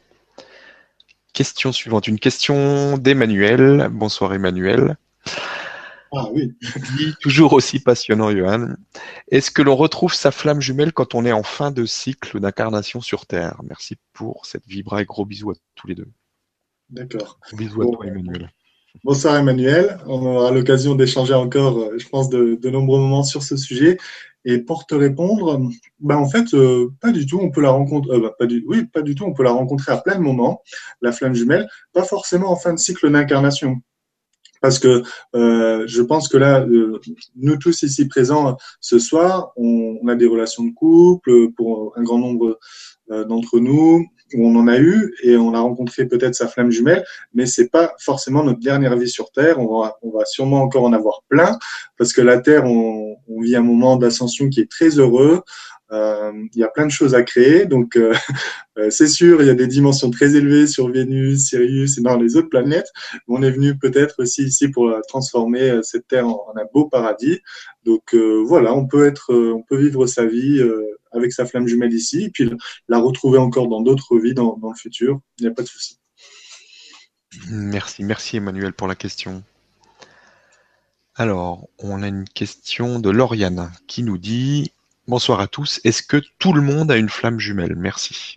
Question suivante, une question d'Emmanuel. Bonsoir Emmanuel. Ah oui. toujours aussi passionnant, Johan. Est-ce que l'on retrouve sa flamme jumelle quand on est en fin de cycle d'incarnation sur Terre? Merci pour cette vibra et gros bisous à tous les deux. D'accord. Bisous à toi, Emmanuel. Bonsoir Emmanuel, on aura l'occasion d'échanger encore, euh, je pense, de, nombreux moments sur ce sujet. Et pour te répondre, bah en fait, euh, pas du tout. On peut la rencontrer. Euh, bah, pas du, oui, pas du tout. On peut la rencontrer à plein de moments, la flamme jumelle, pas forcément en fin de cycle d'incarnation. Parce que euh, je pense que là, nous tous ici présents ce soir, on, a des relations de couple pour un grand nombre d'entre nous on en a eu et on a rencontré peut-être sa flamme jumelle, mais c'est pas forcément notre dernière vie sur Terre. On va, sûrement encore en avoir plein parce que la Terre, on vit un moment d'ascension qui est très heureux. Euh, il y a plein de choses à créer, donc euh, euh, c'est sûr, il y a des dimensions très élevées sur Vénus, Sirius et dans les autres planètes. On est venu peut-être aussi ici pour transformer cette Terre en, un beau paradis. Donc voilà, on peut être, on peut vivre sa vie avec sa flamme jumelle ici, et puis la retrouver encore dans d'autres vies dans, le futur. Il n'y a pas de souci. Merci, merci Emmanuel pour la question. Alors, on a une question de Lauriane qui nous dit Bonsoir à tous, est-ce que tout le monde a une flamme jumelle? Merci.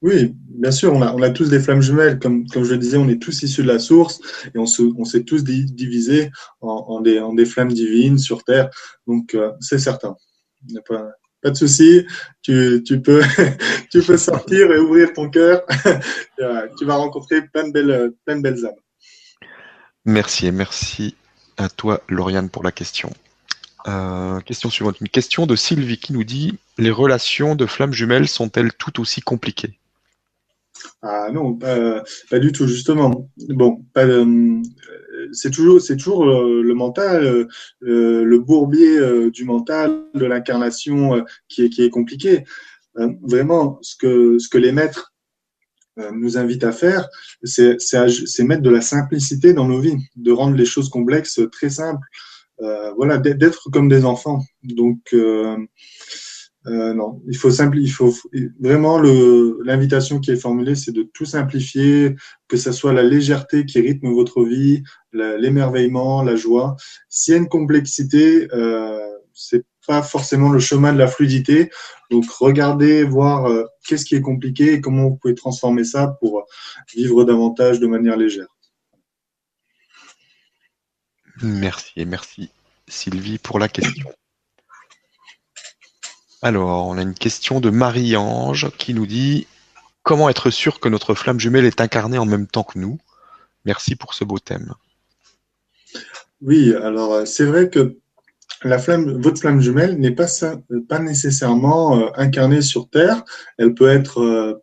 Oui, bien sûr, on a, on a tous des flammes jumelles. Comme, comme je le disais, on est tous issus de la source et on s'est on tous divisés en, des, en, des, flammes divines sur Terre. Donc, euh, c'est certain. Il n'y a pas, pas de souci, tu, tu, peux, tu peux sortir et ouvrir ton cœur. tu vas rencontrer plein de belles, plein de belles âmes. Merci et merci à toi, Lauriane, pour la question. Euh, question suivante. Une question de Sylvie qui nous dit Les relations de flammes jumelles sont-elles tout aussi compliquées? Ah non, pas, du tout, justement. Bon, euh, c'est toujours, euh, le mental, le bourbier du mental, de l'incarnation qui est, compliqué. vraiment, ce que, les maîtres nous invitent à faire, c'est, mettre de la simplicité dans nos vies, de rendre les choses complexes très simples. Voilà, d'être comme des enfants. Donc, euh, non, il faut simplifier. Il faut vraiment l'invitation qui est formulée, c'est de tout simplifier, que ce soit la légèreté qui rythme votre vie, l'émerveillement, la joie. S'il y a une complexité, euh, c'est pas forcément le chemin de la fluidité. Donc regardez, voir euh, qu'est-ce qui est compliqué et comment vous pouvez transformer ça pour vivre davantage de manière légère. Merci et merci Sylvie pour la question. Alors, on a une question de Marie-Ange qui nous dit Comment être sûr que notre flamme jumelle est incarnée en même temps que nous? Merci pour ce beau thème. Oui, alors euh, c'est vrai que votre flamme jumelle n'est pas, pas nécessairement euh, incarnée sur Terre. Elle peut être euh,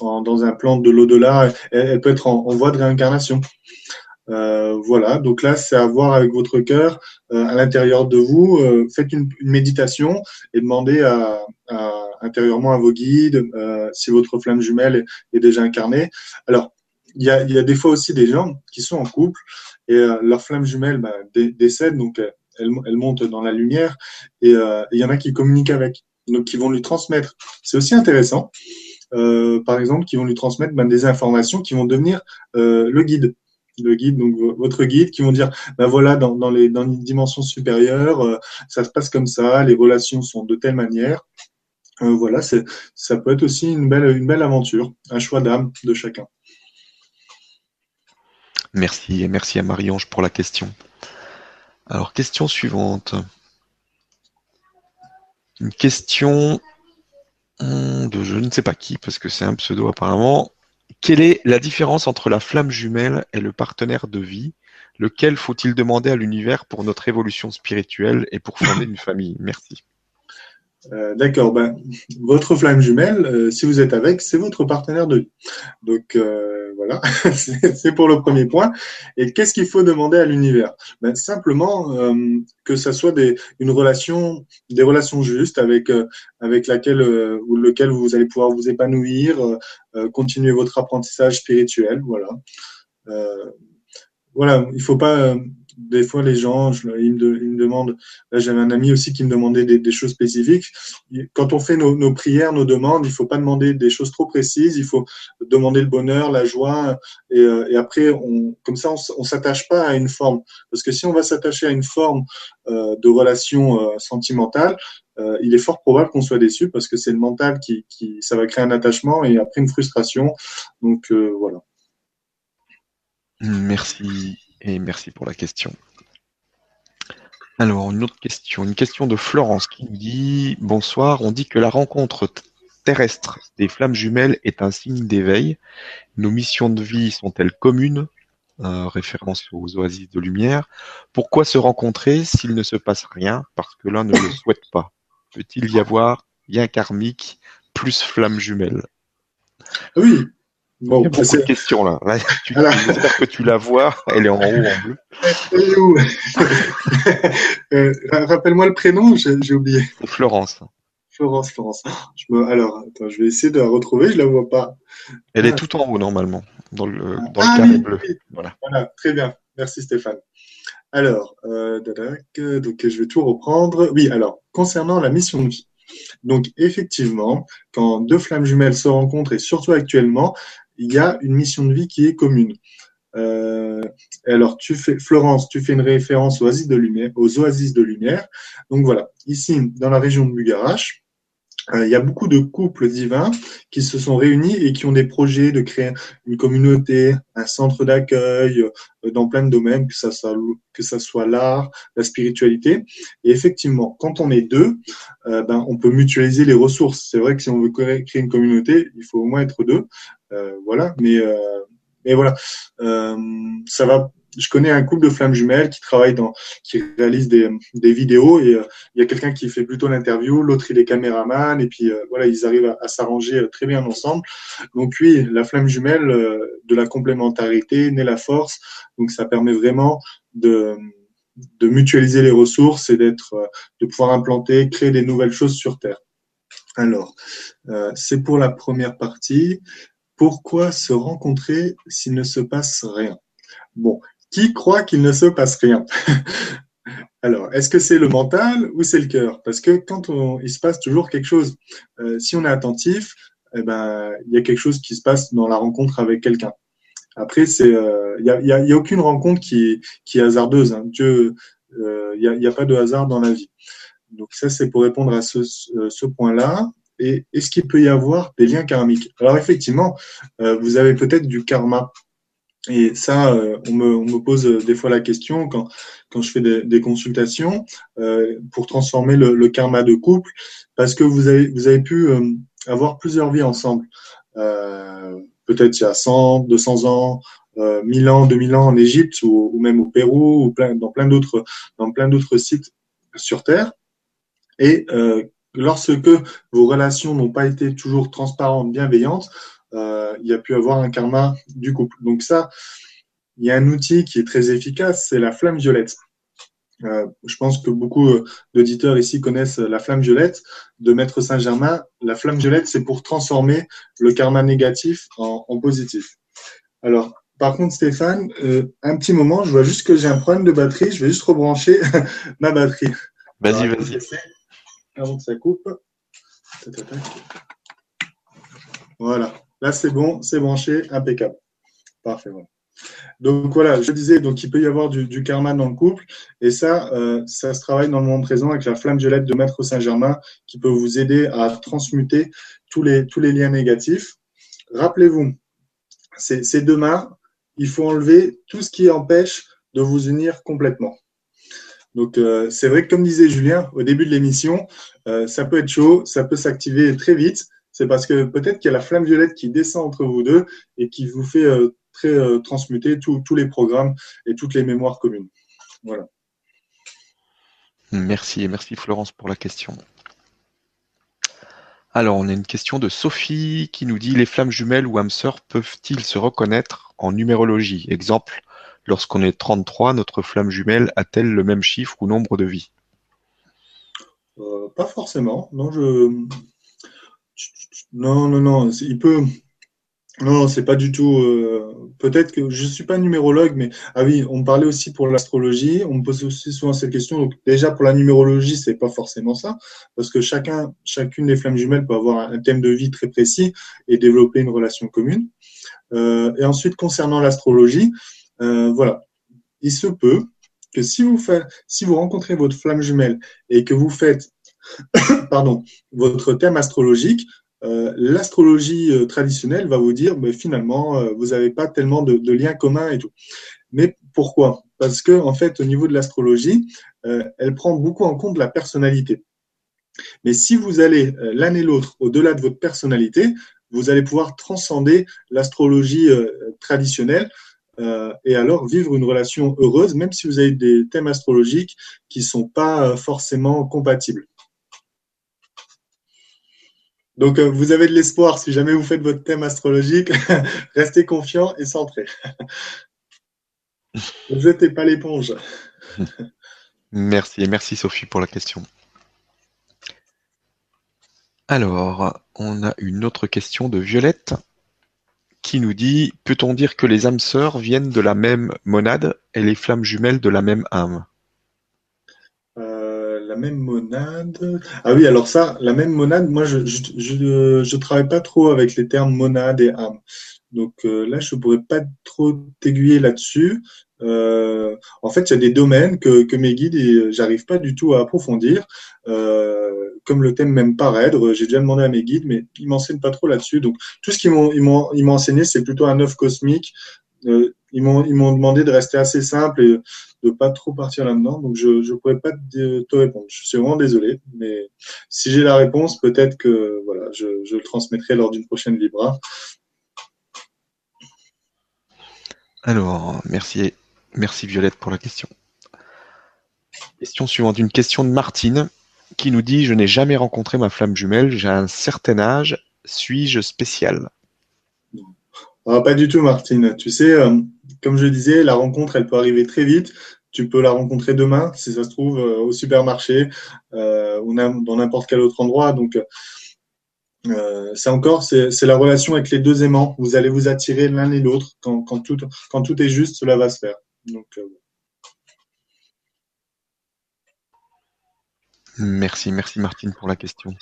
dans un plan de l'au-delà, elle, peut être en voie de réincarnation. Euh, voilà, donc là, c'est à voir avec votre cœur euh, à l'intérieur de vous. Euh, faites une, méditation et demandez à, intérieurement à vos guides si votre flamme jumelle est, déjà incarnée. Alors, il y a, y a, des fois aussi des gens qui sont en couple et leur flamme jumelle bah, décède, donc elle, elle, monte dans la lumière et il y en a qui communiquent avec, donc qui vont lui transmettre. C'est aussi intéressant. par exemple, qui vont lui transmettre bah, des informations qui vont devenir le guide le guide, donc votre guide, qui vont dire, ben voilà, dans, dans, les, dans une dimension supérieure, euh, ça se passe comme ça, les relations sont de telle manière. Euh, voilà, ça peut être aussi une belle, une belle aventure, un choix d'âme de chacun. Merci et merci à Marie-Ange pour la question. Alors, question suivante. Une question hmm, de je ne sais pas qui, parce que c'est un pseudo apparemment. Quelle est la différence entre la flamme jumelle et le partenaire de vie? Lequel faut-il demander à l'univers pour notre évolution spirituelle et pour fonder une famille? Merci. Euh, d'accord, ben, votre flamme jumelle, euh, si vous êtes avec, c'est votre partenaire de vie. Donc euh, voilà, c'est pour le premier point. Et qu'est-ce qu'il faut demander à l'univers? Ben, Simplement que ça soit des, une relation, des relations justes avec avec laquelle ou lequel vous allez pouvoir vous épanouir, continuer votre apprentissage spirituel. Voilà. voilà, il faut pas des fois, les gens, ils, me, demandent, là j'avais un ami aussi qui me demandait des, choses spécifiques. Quand on fait nos, prières, nos demandes, il faut pas demander des choses trop précises, il faut demander le bonheur, la joie, et, euh, après, on, comme ça, on, on s'attache pas à une forme. Parce que si on va s'attacher à une forme euh, de relation euh, sentimentale, il est fort probable qu'on soit déçu parce que c'est le mental qui, qui, ça va créer un attachement et après une frustration. Donc voilà. Merci et merci pour la question. Alors, une autre question, une question de Florence qui nous dit Bonsoir, on dit que la rencontre terrestre des flammes jumelles est un signe d'éveil. Nos missions de vie sont-elles communes? Euh, Référence aux oasis de lumière. Pourquoi se rencontrer s'il ne se passe rien Parce que l'un ne le souhaite pas? Peut-il y avoir bien karmique plus flammes jumelles? Oui, Bon, Il y a beaucoup de questions là. J'espère que tu la vois. Elle est en haut en bleu. Elle est où euh, Rappelle-moi le prénom, j'ai oublié. Florence. Florence, Florence. Je me... Alors, attends, je vais essayer de la retrouver. Je la vois pas. Elle est ah. tout en haut normalement, dans le, dans le ah carré bleu. Voilà. voilà. Très bien. Merci Stéphane. Alors, euh, donc je vais tout reprendre. Oui, alors concernant la mission de vie. Donc effectivement, quand deux flammes jumelles se rencontrent et surtout actuellement, il y a une mission de vie qui est commune. Euh, alors, tu fais, Florence, tu fais une référence aux oasis de lumière, aux oasis de lumière. Donc voilà, ici, dans la région de Bugarache, il y a beaucoup de couples divins qui se sont réunis et qui ont des projets de créer une communauté, un centre d'accueil euh, dans plein de domaines, que ça soit, l'art, la spiritualité. Et effectivement, quand on est deux, euh, ben, on peut mutualiser les ressources. C'est vrai que si on veut créer une communauté, il faut au moins être deux. voilà, mais mais voilà, ça va je connais un couple de flammes jumelles qui travaille dans, qui réalise des, vidéos et euh, il y a quelqu'un qui fait plutôt l'interview, l'autre il est caméraman et puis euh, voilà ils arrivent à, s'arranger euh, très bien ensemble. Donc oui, la flamme jumelle de la complémentarité naît la force. Donc ça permet vraiment de de mutualiser les ressources et d'être, de pouvoir implanter, créer des nouvelles choses sur Terre. Alors, c'est pour la première partie. Pourquoi se rencontrer s'il ne se passe rien? Bon, qui croit qu'il ne se passe rien? Alors, est-ce que c'est le mental ou c'est le cœur? Parce que quand il se passe toujours quelque chose, euh, si on est attentif, eh ben, il y a quelque chose qui se passe dans la rencontre avec quelqu'un. Après, c'est, euh, il n'y a, y a, aucune rencontre qui, qui est hasardeuse. Hein. Dieu, euh, il n'y a, a, pas de hasard dans la vie. Donc ça, c'est pour répondre à ce, ce point-là. Et est-ce qu'il peut y avoir des liens karmiques? Alors effectivement, vous avez peut-être du karma et ça, euh, on, me, on, me, pose euh, des fois la question quand, quand je fais des, des consultations euh, pour transformer le, le, karma de couple, parce que vous avez, vous avez pu euh, avoir plusieurs vies ensemble. Euh, Peut-être il y a 100, 200 ans, 1000 ans, 2000 ans en Égypte ou, ou, même au Pérou ou plein, dans plein d'autres dans plein d'autres sites sur Terre. Et lorsque vos relations n'ont pas été toujours transparentes, bienveillantes, euh, il y a pu avoir un karma du couple. Donc ça, il y a un outil qui est très efficace, c'est la flamme violette. Euh, je pense que beaucoup euh, d'auditeurs ici connaissent la flamme violette de Maître Saint-Germain. La flamme violette, c'est pour transformer le karma négatif en, en positif. Alors, par contre, Stéphane, euh, un petit moment, je vois juste que j'ai un problème de batterie. Je vais juste rebrancher ma batterie. Vas-y, vas-y. Avant que ça coupe. Voilà. Là, c'est bon, c'est branché, impeccable. Parfait. Donc voilà, je disais, donc il peut y avoir du, karma dans le couple, et ça, euh, ça se travaille dans le moment présent avec la flamme violette de Maître Saint-Germain, qui peut vous aider à transmuter tous les, liens négatifs. Rappelez-vous, c'est demain, il faut enlever tout ce qui empêche de vous unir complètement. Donc euh, c'est vrai que comme disait Julien au début de l'émission, euh, ça peut être chaud, ça peut s'activer très vite, c'est parce que peut-être qu'il y a la flamme violette qui descend entre vous deux et qui vous fait euh, très euh, transmuter tous les programmes et toutes les mémoires communes. Voilà. Merci, merci Florence pour la question. Alors, on a une question de Sophie qui nous dit les flammes jumelles ou âmes sœurs peuvent-ils se reconnaître en numérologie? Exemple, lorsqu'on est 33, notre flamme jumelle a-t-elle le même chiffre ou nombre de vies? Euh, Pas forcément. Non, je non, non, non, il peut. Non, c'est pas du tout. Euh, peut-être que je suis pas numérologue, mais ah oui, on parlait aussi pour l'astrologie. On me pose aussi souvent cette question. Donc déjà pour la numérologie, c'est pas forcément ça, parce que chacun, chacune des flammes jumelles peut avoir un thème de vie très précis et développer une relation commune. Euh, et ensuite, concernant l'astrologie, euh, voilà, il se peut que si vous faites, si vous rencontrez votre flamme jumelle et que vous faites, pardon, votre thème astrologique, euh, l'astrologie euh, traditionnelle va vous dire, mais finalement, euh, vous n'avez pas tellement de, liens communs et tout. Mais pourquoi? Parce que en fait, au niveau de l'astrologie, elle prend beaucoup en compte la personnalité. Mais si vous allez l'un et l'autre au-delà de votre personnalité, vous allez pouvoir transcender l'astrologie traditionnelle et alors vivre une relation heureuse, même si vous avez des thèmes astrologiques qui ne sont pas forcément compatibles. Donc, euh, vous avez de l'espoir si jamais vous faites votre thème astrologique. Restez confiant et centré. ne jetez pas l'éponge. merci, merci Sophie pour la question. Alors, on a une autre question de Violette qui nous dit Peut-on dire que les âmes sœurs viennent de la même monade et les flammes jumelles de la même âme? Même monade. Ah oui, alors ça, la même monade, moi, je je, je, travaille pas trop avec les termes monade et âme. Donc euh, là, je pourrais pas trop t'aiguiller là-dessus. Euh, en fait, il y a des domaines que, que mes guides, j'arrive pas du tout à approfondir. Euh, comme le thème même paraître, j'ai déjà demandé à mes guides, mais ils m'enseignent pas trop là-dessus. Donc tout ce qu'ils m'ont m'ont enseigné, c'est plutôt un œuf cosmique. Ils m'ont ils m'ont demandé de rester assez simple et de pas trop partir là-dedans. Donc, je ne pourrais pas te, répondre. Je suis vraiment désolé. Mais si j'ai la réponse, peut-être que voilà, je, le transmettrai lors d'une prochaine Libra. Alors, merci, merci Violette pour la question. Question suivante, une question de Martine qui nous dit Je n'ai jamais rencontré ma flamme jumelle, j'ai un certain âge, suis-je spécial? Ah, Pas du tout, Martine. Tu sais, euh, comme je disais, la rencontre, elle peut arriver très vite. Tu peux la rencontrer demain, si ça se trouve, euh, au supermarché euh, ou dans n'importe quel autre endroit. Donc, euh, c'est encore, c'est la relation avec les deux aimants. Vous allez vous attirer l'un et l'autre. Quand, tout, est juste, cela va se faire. Merci, merci Martine pour la question.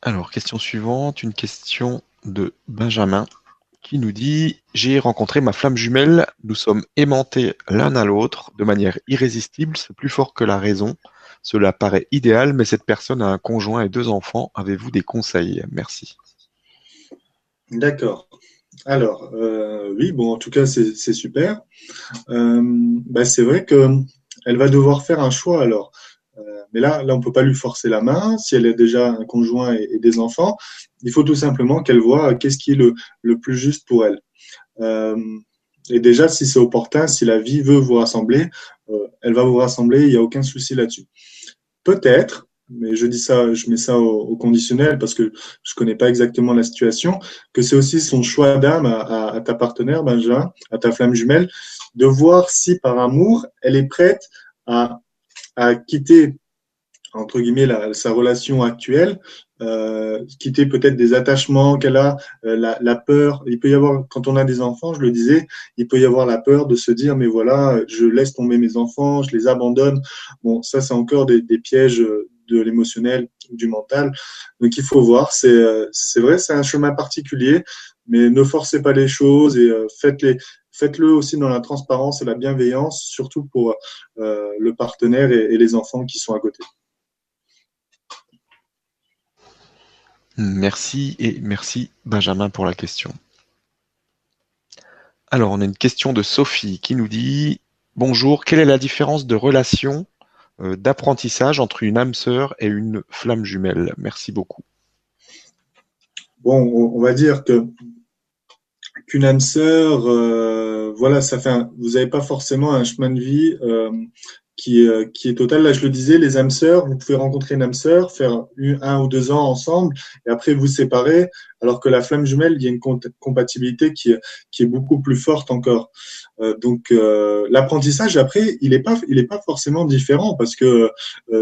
Alors, question suivante, une question de Benjamin qui nous dit J'ai rencontré ma flamme jumelle, nous sommes aimantés l'un à l'autre de manière irrésistible, c'est plus fort que la raison. Cela paraît idéal, mais cette personne a un conjoint et deux enfants. Avez-vous des conseils? Merci. D'accord. Alors, euh, oui, bon, en tout cas, c'est super. Euh, bah, c'est vrai qu'elle va devoir faire un choix alors. Euh, mais là, là, on peut pas lui forcer la main. Si elle a déjà un conjoint et, des enfants, il faut tout simplement qu'elle voit qu'est-ce qui est le, le, plus juste pour elle. Euh, et déjà, si c'est opportun, si la vie veut vous rassembler, euh, elle va vous rassembler. Il n'y a aucun souci là-dessus. Peut-être, mais je dis ça, je mets ça au, conditionnel parce que je connais pas exactement la situation, que c'est aussi son choix d'âme à, ta partenaire, Benjamin, à ta flamme jumelle, de voir si par amour, elle est prête à à quitter entre guillemets sa relation actuelle, euh, quitter peut-être des attachements qu'elle a, euh, la, peur. Il peut y avoir, quand on a des enfants, je le disais, il peut y avoir la peur de se dire, mais voilà, je laisse tomber mes enfants, je les abandonne. Bon, ça, c'est encore des, pièges de l'émotionnel, du mental. Donc, il faut voir. C'est, c'est vrai, c'est un chemin particulier, mais ne forcez pas les choses et euh, faites-les, faites-le aussi dans la transparence et la bienveillance, surtout pour euh, le partenaire et, les enfants qui sont à côté. Merci et merci Benjamin pour la question. Alors, on a une question de Sophie qui nous dit Bonjour, quelle est la différence de relation euh, d'apprentissage entre une âme sœur et une flamme jumelle? Merci beaucoup. Bon, on va dire que qu'une âme sœur, euh, voilà, ça fait. vous n'avez pas forcément un chemin de vie euh, qui, est, qui est total. Là, je le disais, les âmes sœurs, vous pouvez rencontrer une âme sœur, faire un ou deux ans ensemble, et après vous séparer. Alors que la flamme jumelle, il y a une compatibilité qui, qui est beaucoup plus forte encore. Euh, donc l'apprentissage après, il n'est pas, il est pas forcément différent parce que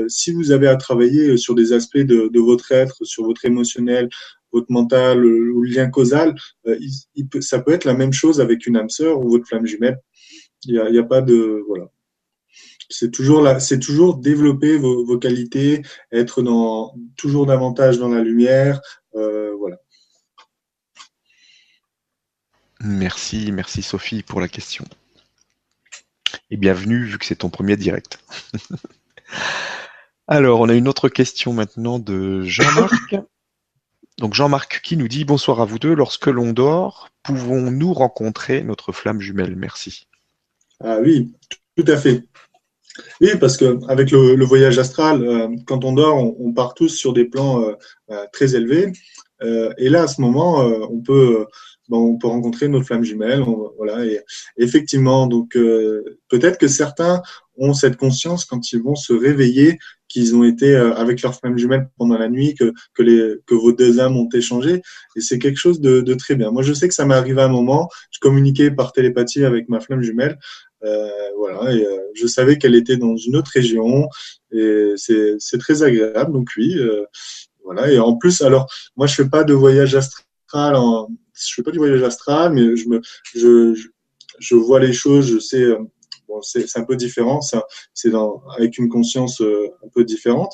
si vous avez à travailler sur des aspects de, de votre être, sur votre émotionnel, votre mental ou le lien causal, euh, il, peut, ça peut être la même chose avec une âme sœur ou votre flamme jumelle. Il n'y a, a, pas de voilà. C'est toujours là, c'est toujours développer vos, vos, qualités, être dans toujours davantage dans la lumière, euh, voilà. Merci, merci Sophie pour la question. Et bienvenue vu que c'est ton premier direct. Alors, on a une autre question maintenant de Jean-Marc. Donc Jean-Marc qui nous dit bonsoir à vous deux. Lorsque l'on dort, pouvons-nous rencontrer notre flamme jumelle? Merci. Ah oui, tout à fait. Oui, parce que avec le, voyage astral, euh, quand on dort, on, part tous sur des plans euh, euh, très élevés. et là, à ce moment, on peut on peut rencontrer notre flamme jumelle. voilà. Et effectivement, donc peut-être que certains ont cette conscience quand ils vont se réveiller qu'ils ont été avec leur flamme jumelle pendant la nuit, que, que, les, que vos deux âmes ont échangé. Et c'est quelque chose de, de, très bien. Moi, je sais que ça m'est arrivé à un moment. Je communiquais par télépathie avec ma flamme jumelle. Euh, voilà, et euh, je savais qu'elle était dans une autre région et c'est très agréable. Donc oui, euh, voilà. Et en plus, alors moi je fais pas de voyage astral, je fais pas du voyage astral, mais je me, je, je, vois les choses, je sais. Bon, c'est un peu différent, c'est avec une conscience un peu différente.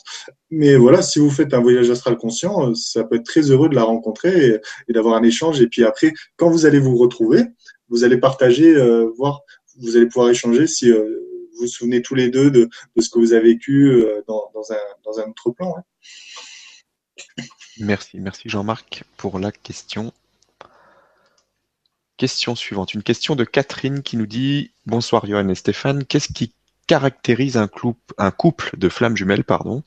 Mais voilà, si vous faites un voyage astral conscient, ça peut être très heureux de la rencontrer et, et d'avoir un échange. Et puis après, quand vous allez vous retrouver, vous allez partager, euh, voir vous allez pouvoir échanger si euh, vous vous souvenez tous les deux de, ce que vous avez vécu euh, dans, un, autre plan. Merci, merci Jean-Marc pour la question. Question suivante, une question de Catherine qui nous dit Bonsoir Johan et Stéphane, qu'est-ce qui caractérise un, un, couple de flammes jumelles pardon?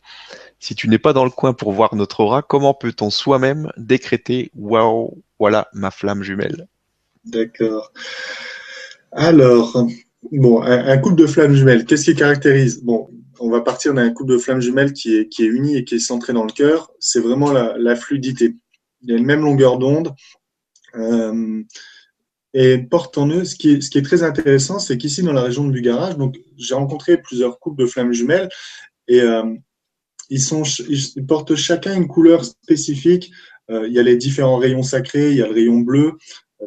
Si tu n'es pas dans le coin pour voir notre aura, comment peut-on soi-même décréter Waouh, voilà ma flamme jumelle? D'accord. Alors, bon, un, couple de flammes jumelles, qu'est-ce qui caractérise? Bon, on va partir d'un couple de flammes jumelles qui est, uni et qui est centré dans le cœur. C'est vraiment la, fluidité. Il y a une même longueur d'onde. Euh, et porte en eux, ce qui est, très intéressant, c'est qu'ici, dans la région de Bugarage, donc j'ai rencontré plusieurs couples de flammes jumelles et euh, ils, sont, ils portent chacun une couleur spécifique. Euh, il y a les différents rayons sacrés, il y a le rayon bleu,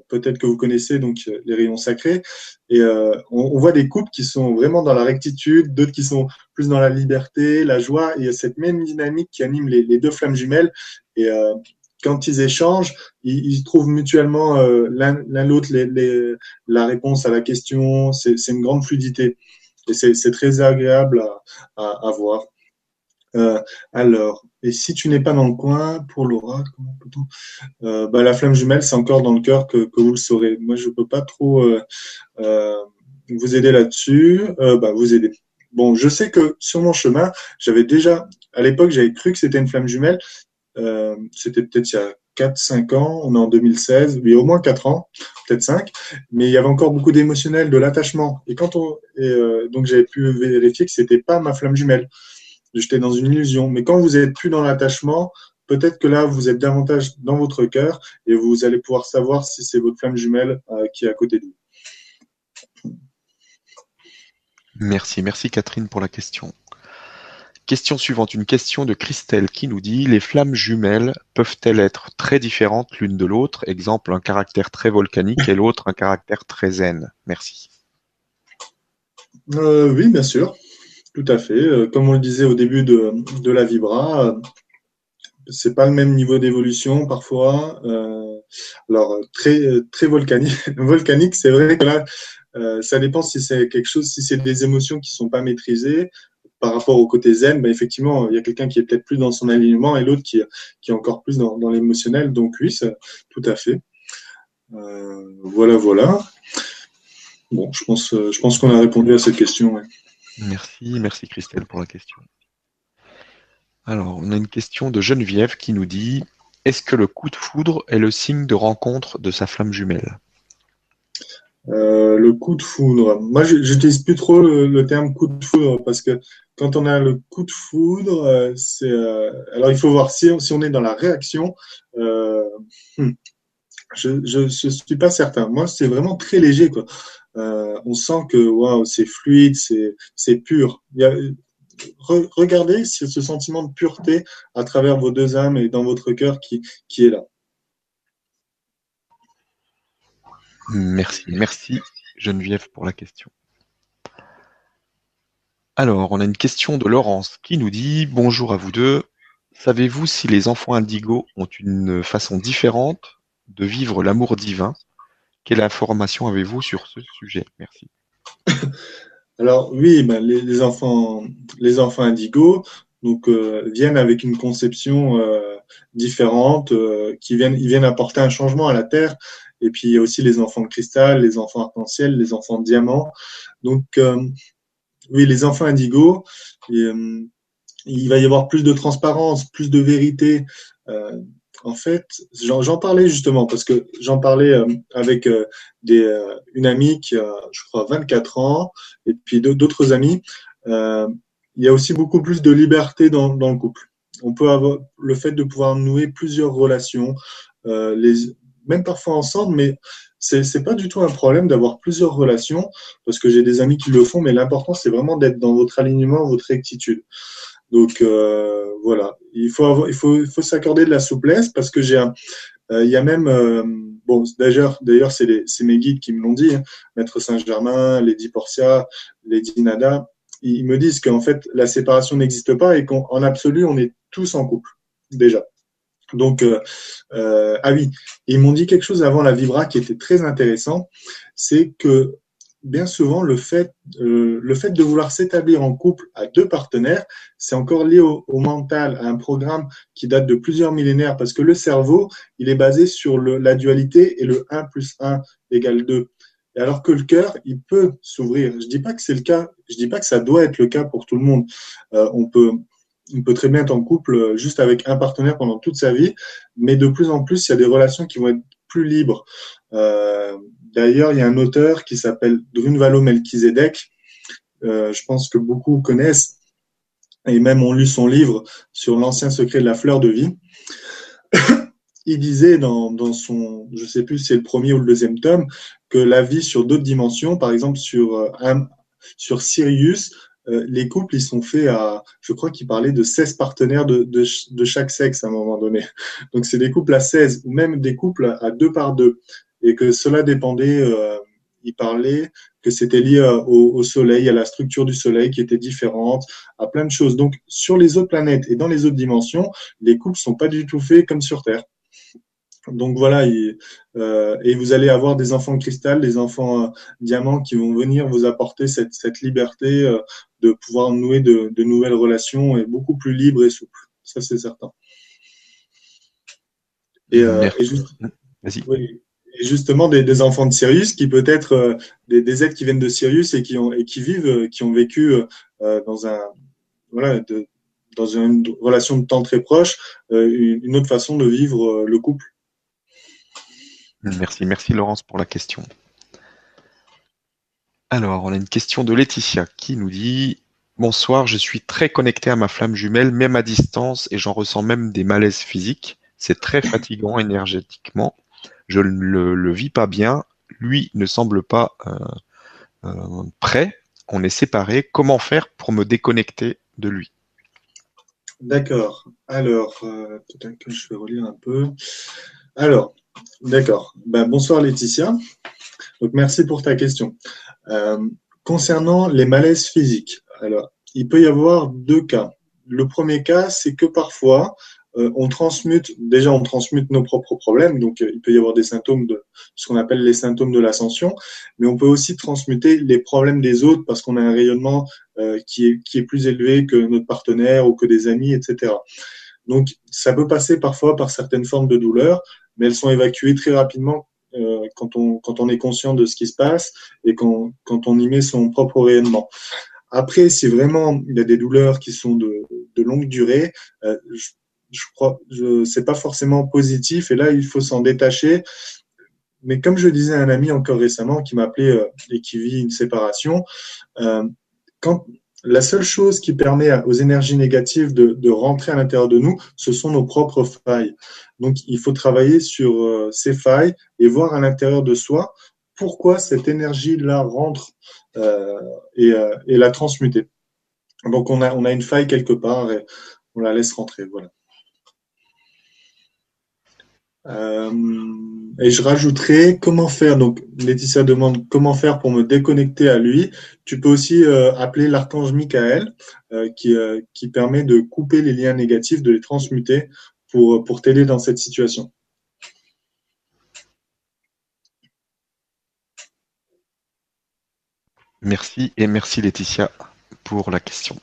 peut-être que vous connaissez donc euh, les rayons sacrés. Et euh, on, voit des couples qui sont vraiment dans la rectitude, d'autres qui sont plus dans la liberté, la joie. Il y a cette même dynamique qui anime les, deux flammes jumelles. Et euh, quand ils échangent, ils, trouvent mutuellement l'un l'autre la réponse à la question. C'est une grande fluidité. Et c'est très agréable à, à voir. Euh, alors, et si tu n'es pas dans le coin, pour Laura, comment euh, bah, La flamme jumelle, c'est encore dans le cœur que, vous le saurez. Moi, je ne peux pas trop euh, euh, vous aider là-dessus. Bah, vous aider. Bon, je sais que sur mon chemin, j'avais déjà, à l'époque, j'avais cru que c'était une flamme jumelle. c'était peut-être il y a 4-5 ans, on est en 2016, oui, au moins 4 ans, peut-être 5, mais il y avait encore beaucoup d'émotionnel, de l'attachement. Et quand on, donc j'avais pu vérifier que c'était pas ma flamme jumelle j'étais dans une illusion. Mais quand vous n'êtes plus dans l'attachement, peut-être que là, vous êtes davantage dans votre cœur et vous allez pouvoir savoir si c'est votre flamme jumelle euh, qui est à côté de vous. Merci, merci Catherine pour la question. Question suivante, une question de Christelle qui nous dit Les flammes jumelles peuvent-elles être très différentes l'une de l'autre? Exemple, un caractère très volcanique et l'autre un caractère très zen. Merci. Euh, oui, bien sûr. Tout à fait. Euh, comme on le disait au début de, la Vibra, euh, c'est pas le même niveau d'évolution parfois. Euh, alors très très volcanique. c'est vrai que là, ça dépend si c'est quelque chose, si c'est des émotions qui sont pas maîtrisées par rapport au côté zen. Effectivement, il y a quelqu'un qui est peut-être plus dans son alignement et l'autre qui est encore plus dans, l'émotionnel. Donc oui, tout à fait. voilà, voilà. Bon, je pense je pense qu'on a répondu à cette question. Merci, merci Christelle pour la question. Alors, on a une question de Geneviève qui nous dit Est-ce que le coup de foudre est le signe de rencontre de sa flamme jumelle? Euh, le coup de foudre. Moi, je n'utilise plus trop le, terme coup de foudre parce que quand on a le coup de foudre, euh, c'est. Euh, alors, il faut voir si, si, on est dans la réaction. Hmm, je ne suis pas certain. Moi, c'est vraiment très léger. Euh, on sent que c'est fluide, c'est pur. regardez ce sentiment de pureté à travers vos deux âmes et dans votre cœur qui, qui est là. Merci, merci Geneviève pour la question. Alors, on a une question de Laurence qui nous dit Bonjour à vous deux. Savez-vous si les enfants indigos ont une façon différente de vivre l'amour divin? Quelle information avez-vous sur ce sujet? Merci. Alors oui, ben, les, enfants, les enfants indigos donc, euh, viennent avec une conception euh, différente, euh, qui viennent, ils viennent apporter un changement à la Terre Et puis il y a aussi les enfants de cristal, les enfants arc-en-ciel, les enfants de diamant. Donc oui, les enfants indigo, il va y avoir plus de transparence, plus de vérité. En fait, j'en parlais justement parce que j'en parlais avec des, une amie qui a, je crois, 24 ans, et puis d'autres amis. il y a aussi beaucoup plus de liberté dans, le couple on peut avoir le fait de pouvoir nouer plusieurs relations, euh, même parfois ensemble, mais c'est pas du tout un problème d'avoir plusieurs relations parce que j'ai des amis qui le font, mais l'important c'est vraiment d'être dans votre alignement, votre rectitude. Donc euh, voilà, il faut avoir, il faut faut s'accorder de la souplesse parce que j'ai un euh, il y a même bon d'ailleurs d'ailleurs c'est c'est mes guides qui me l'ont dit, hein, Maître Saint-Germain, Lady Portia, Lady Nada, ils me disent qu'en fait la séparation n'existe pas et qu'en absolu on est tous en couple déjà. Donc, euh, euh, ah oui, ils m'ont dit quelque chose avant la vibra qui était très intéressant, c'est que bien souvent le fait, euh, le fait de vouloir s'établir en couple à deux partenaires, c'est encore lié au, mental, à un programme qui date de plusieurs millénaires, parce que le cerveau, il est basé sur la dualité et le 1 plus 1 égale 2. Et alors que le cœur, il peut s'ouvrir. Je dis pas que c'est le cas, je dis pas que ça doit être le cas pour tout le monde. on peut on peut très bien être en couple euh, juste avec un partenaire pendant toute sa vie, mais de plus en plus, il y a des relations qui vont être plus libres. Euh, D'ailleurs, il y a un auteur qui s'appelle Drunvalo Melchizedek, euh, je pense que beaucoup connaissent, et même ont lu son livre sur l'ancien secret de la fleur de vie. il disait dans, dans son, je sais plus si c'est le premier ou le deuxième tome, que la vie sur d'autres dimensions, par exemple sur, euh, sur Sirius, euh, les couples, ils sont faits à, je crois qu'il parlait de 16 partenaires de, de, chaque sexe à un moment donné. Donc c'est des couples à 16 ou même des couples à deux par deux. Et que cela dépendait, euh, il parlait que c'était lié euh, au, au, soleil, à la structure du soleil qui était différente, à plein de choses. Donc sur les autres planètes et dans les autres dimensions, les couples sont pas du tout faits comme sur Terre. Donc voilà, euh, et vous allez avoir des enfants cristal, des enfants euh, diamants qui vont venir vous apporter cette, cette liberté euh, de pouvoir nouer de, de, nouvelles relations et beaucoup plus libre et souple. Ça, c'est certain. Et, et, justement, des, des, enfants de Sirius qui peut être euh, des, des, êtres qui viennent de Sirius et qui, ont, et qui vivent, qui ont vécu dans un voilà, de, dans une relation de temps très proche, une autre façon de vivre le couple. Merci, merci Laurence pour la question. Alors, on a une question de Laetitia qui nous dit Bonsoir, je suis très connecté à ma flamme jumelle, même à distance, et j'en ressens même des malaises physiques. C'est très fatigant énergétiquement. Je ne le, vis pas bien. Lui ne semble pas euh, euh, prêt. On est séparés. Comment faire pour me déconnecter de lui? D'accord. Alors, euh, peut-être que je vais relire un peu. Alors, D'accord. Ben, bonsoir Laetitia. Merci pour ta question. Euh, concernant les malaises physiques, alors, il peut y avoir deux cas. Le premier cas, c'est que parfois, euh, on transmute, déjà on transmute nos propres problèmes, donc euh, il peut y avoir des symptômes de ce qu'on appelle les symptômes de l'ascension, mais on peut aussi transmuter les problèmes des autres parce qu'on a un rayonnement qui, est, qui est plus élevé que notre partenaire ou que des amis, etc. Donc ça peut passer parfois par certaines formes de douleur, mais elles sont évacuées très rapidement euh, quand, on, quand on est conscient de ce qui se passe et quand, quand on y met son propre rayonnement. Après, si vraiment il y a des douleurs qui sont de, de longue durée, euh, je, je, crois, je, c'est pas forcément positif et là il faut s'en détacher. Mais comme je disais à un ami encore récemment qui m'appelait euh, et qui vit une séparation, euh, quand la seule chose qui permet aux énergies négatives de, rentrer à l'intérieur de nous, ce sont nos propres failles. Donc, il faut travailler sur euh, ces failles et voir à l'intérieur de soi pourquoi cette énergie-là rentre euh, euh, et, la transmuter. Donc, on a, on a une faille quelque part et on la laisse rentrer. Voilà. Euh, et je rajouterai comment faire? Donc, Laetitia demande comment faire pour me déconnecter à lui. Tu peux aussi euh, appeler l'archange Michael, euh, qui, qui permet de couper les liens négatifs, de les transmuter pour, pour t'aider dans cette situation. Merci et merci Laetitia pour la question.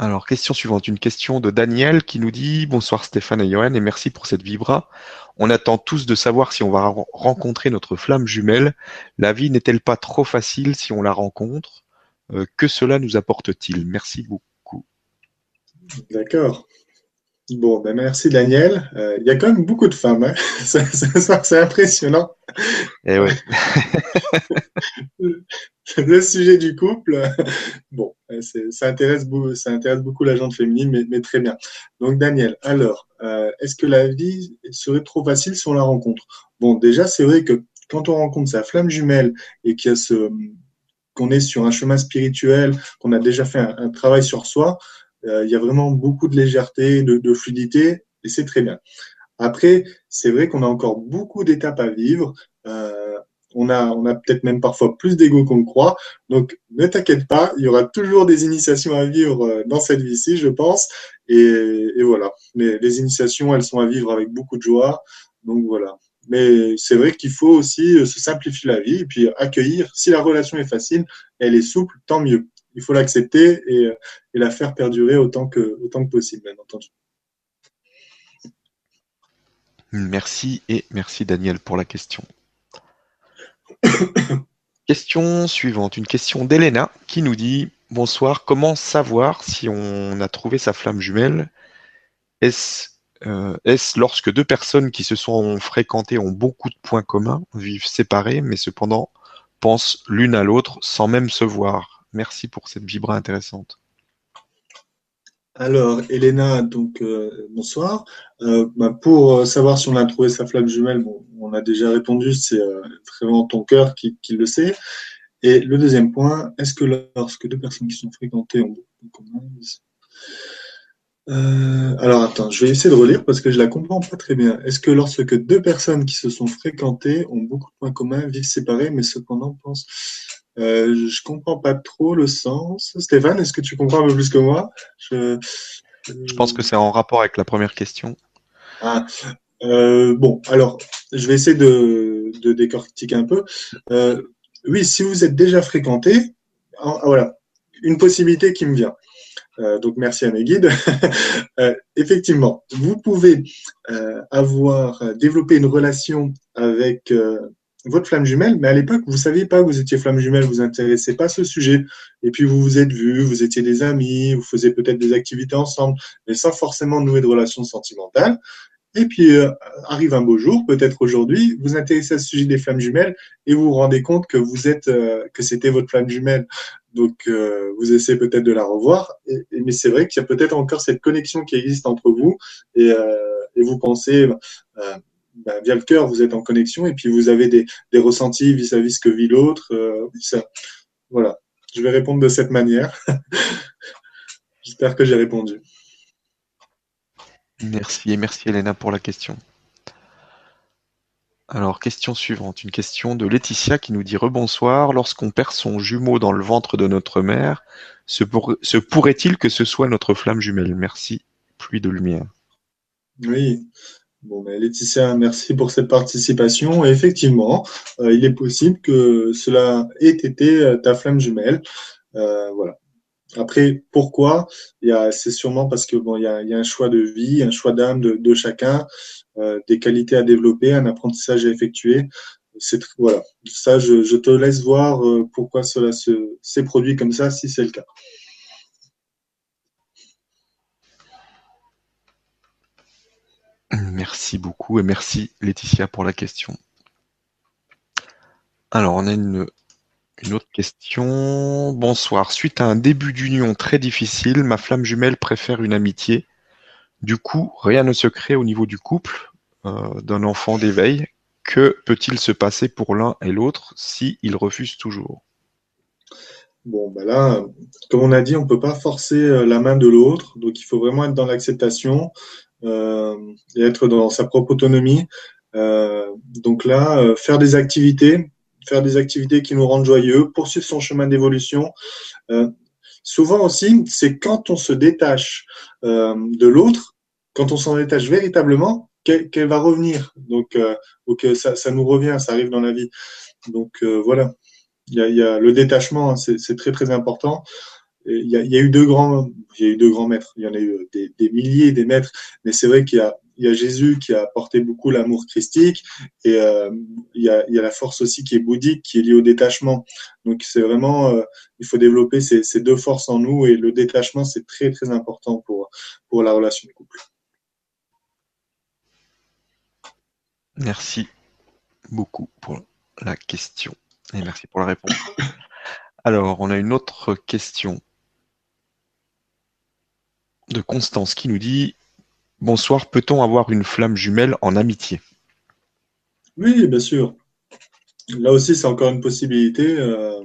Alors, question suivante, une question de Daniel qui nous dit Bonsoir Stéphane et Johan et merci pour cette vibra. On attend tous de savoir si on va rencontrer notre flamme jumelle. La vie n'est-elle pas trop facile si on la rencontre? Euh, Que cela nous apporte-t-il? Merci beaucoup. D'accord. Bon, ben merci Daniel. Euh, il y a quand même beaucoup de femmes. Hein. c'est impressionnant. Eh ouais. le sujet du couple, bon, ça intéresse, ça intéresse beaucoup la gente féminine, mais, mais, très bien. Donc Daniel, alors, euh, est-ce que la vie serait trop facile si on la rencontre? Bon, déjà, c'est vrai que quand on rencontre sa flamme jumelle et qu'il y a ce qu'on est sur un chemin spirituel, qu'on a déjà fait un travail sur soi, euh, il y a vraiment beaucoup de légèreté, de, fluidité, et c'est très bien. Après, c'est vrai qu'on a encore beaucoup d'étapes à vivre. Euh, on a, on a peut-être même parfois plus d'ego qu'on le croit. Donc, ne t'inquiète pas, il y aura toujours des initiations à vivre euh, dans cette vie-ci, je pense. Et, voilà. Mais les initiations, elles sont à vivre avec beaucoup de joie. Donc voilà. Mais c'est vrai qu'il faut aussi se simplifier la vie et puis accueillir. Si la relation est facile, elle est souple, tant mieux il faut l'accepter et, la faire perdurer autant que, possible, bien entendu. Merci et merci Daniel pour la question. question suivante, une question d'Elena qui nous dit Bonsoir, comment savoir si on a trouvé sa flamme jumelle? Est-ce euh, est lorsque deux personnes qui se sont fréquentées ont beaucoup de points communs, vivent séparées, mais cependant pensent l'une à l'autre sans même se voir? Merci pour cette vibra intéressante. Alors, Elena, donc euh, bonsoir. Euh, bah, pour euh, savoir si on a trouvé sa flamme jumelle, on a déjà répondu, c'est vraiment ton cœur qui, le sait. Et le deuxième point, est-ce que lorsque deux personnes qui sont fréquentées ont beaucoup de commun alors attends, je vais essayer de relire parce que je la comprends pas très bien. Est-ce que lorsque deux personnes qui se sont fréquentées ont beaucoup de points communs, vivent séparés, mais cependant pensent euh, je comprends pas trop le sens. Stéphane, est-ce que tu comprends un peu plus que moi? Je, je pense que c'est en rapport avec la première question. Ah, euh, bon, alors, je vais essayer de, de décortiquer un peu. Euh, oui, si vous êtes déjà fréquenté, ah, voilà, une possibilité qui me vient. Donc merci à mes guides. Effectivement, vous pouvez avoir développé une relation avec votre flamme jumelle, mais à l'époque, vous ne saviez pas que vous étiez flamme jumelle, vous intéressez pas à ce sujet. Et puis, vous vous êtes vus, vous étiez des amis, vous faisiez peut-être des activités ensemble, mais sans forcément nouer de relations sentimentales. Et puis, euh, arrive un beau jour, peut-être aujourd'hui, vous intéressez à ce sujet des flammes jumelles et vous vous rendez compte que vous êtes, euh, que c'était votre flamme jumelle. Donc, euh, vous essayez peut-être de la revoir. Mais c'est vrai qu'il y a peut-être encore cette connexion qui existe entre vous et, et vous pensez, bah, via le cœur, vous êtes en connexion et puis vous avez des, ressentis vis-à-vis ce que vit l'autre. Euh, voilà, je vais répondre de cette manière. J'espère que j'ai répondu. Merci et merci Elena pour la question. Alors, question suivante, une question de Laetitia qui nous dit Rebonsoir, lorsqu'on perd son jumeau dans le ventre de notre mère, se, se pourrait-il que ce soit notre flamme jumelle? Merci, pluie de lumière. Oui, Bon, mais Laetitia, merci pour cette participation. Effectivement, euh, il est possible que cela ait été euh, ta flamme jumelle. Euh, voilà. Après, pourquoi? C'est sûrement parce que bon, il y a, un choix de vie, un choix d'âme de, chacun, des qualités à développer, un apprentissage à effectuer. C'est voilà. Ça, je, je, te laisse voir pourquoi cela s'est produit comme ça, si c'est le cas. Merci beaucoup et merci Laetitia pour la question. Alors, on a une, autre question. Bonsoir. Suite à un début d'union très difficile, ma flamme jumelle préfère une amitié. Du coup, rien ne se crée au niveau du couple euh, d'un enfant d'éveil. Que peut-il se passer pour l'un et l'autre si ils refusent toujours? Bon, ben là, comme on a dit, on ne peut pas forcer euh, la main de l'autre, donc il faut vraiment être dans l'acceptation, et être dans sa propre autonomie. Euh, donc là, euh, faire des activités, faire des activités qui nous rendent joyeux, poursuivre son chemin d'évolution. souvent aussi, c'est quand on se détache de l'autre, quand on s'en détache véritablement, qu'elle va revenir. Donc, ça, ça, nous revient, ça arrive dans la vie. Donc voilà, y a le détachement, hein, c'est très très important. Il y, a, eu deux grands, il y a eu deux grands maîtres. Il y en a eu des, milliers, des maîtres, mais c'est vrai qu'il y a, Jésus qui a apporté beaucoup l'amour christique et euh, il, y a, il y a la force aussi qui est bouddhique, qui est liée au détachement. Donc c'est vraiment, euh, il faut développer ces, ces, deux forces en nous et le détachement c'est très très important pour pour la relation de couple. Merci beaucoup pour la question et merci pour la réponse. Alors, on a une autre question de Constance qui nous dit Bonsoir, peut-on avoir une flamme jumelle en amitié? Oui, bien sûr. Là aussi, c'est encore une possibilité euh,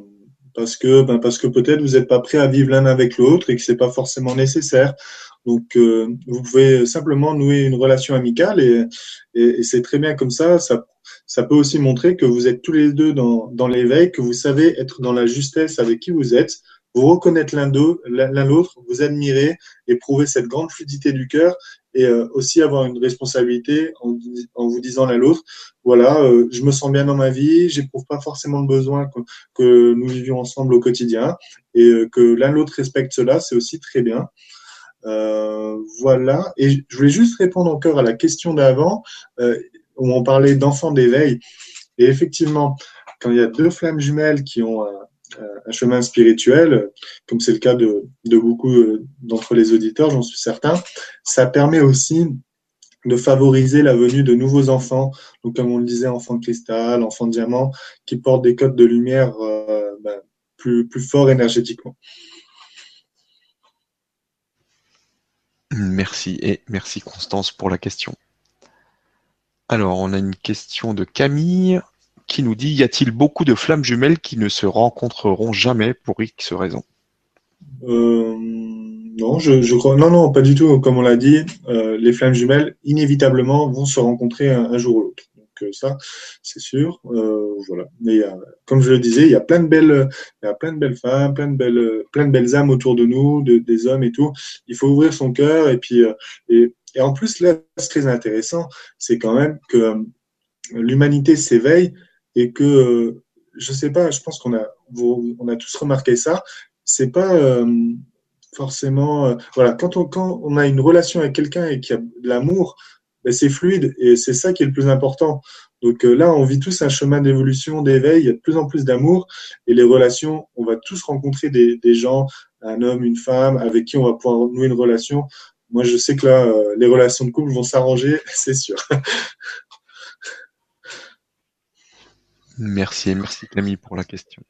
parce que, ben, parce que peut-être vous n'êtes pas prêt à vivre l'un avec l'autre et que c'est pas forcément nécessaire. Donc, euh, vous pouvez simplement nouer une relation amicale et, et, c'est très bien comme ça. Ça ça peut aussi montrer que vous êtes tous les deux dans l'éveil, que vous savez être dans la justesse avec qui vous êtes, vous reconnaître l'un l'autre, vous admirer, éprouver cette grande fluidité du cœur et euh, aussi avoir une responsabilité en, en vous disant l'un l'autre, voilà, euh, je me sens bien dans ma vie, j'éprouve pas forcément le besoin que, que, nous vivions ensemble au quotidien et euh, que l'un l'autre respecte cela, c'est aussi très bien. voilà. Et je voulais juste répondre encore à la question d'avant où on parlait d'enfants d'éveil. Et effectivement, quand il y a deux flammes jumelles qui ont un, chemin spirituel, comme c'est le cas de, beaucoup euh, d'entre les auditeurs, j'en suis certain, ça permet aussi de favoriser la venue de nouveaux enfants, donc comme on le disait, enfants cristal, enfants diamant, qui portent des codes de lumière euh, ben, plus, plus forts énergétiquement. Merci et merci Constance pour la question. Alors, on a une question de Camille qui nous dit Y a-t-il beaucoup de flammes jumelles qui ne se rencontreront jamais pour X raisons? Euh, Non, je. Non, non, pas du tout. Comme on l'a dit, euh, les flammes jumelles, inévitablement, vont se rencontrer un, jour ou l'autre. Donc, euh, ça, c'est sûr. voilà. Mais comme je le disais, il y a plein de belles, il y a plein de belles femmes, plein de belles, plein de belles âmes autour de nous, des hommes et tout. Il faut ouvrir son cœur et puis. et en plus, là, ce très intéressant, c'est quand même que euh, l'humanité s'éveille et que, euh, je sais pas, je pense qu'on a, on a tous remarqué ça. C'est pas euh, forcément, voilà, quand on, quand on a une relation avec quelqu'un et qu'il y a de l'amour, ben, c'est fluide et c'est ça qui est le plus important. Donc là, on vit tous un chemin d'évolution, d'éveil, il y a de plus en plus d'amour et les relations, on va tous rencontrer des, des gens, un homme, une femme, avec qui on va pouvoir nouer une relation moi, je sais que là, euh, les relations de couple vont s'arranger, c'est sûr. Merci, merci Camille pour la question.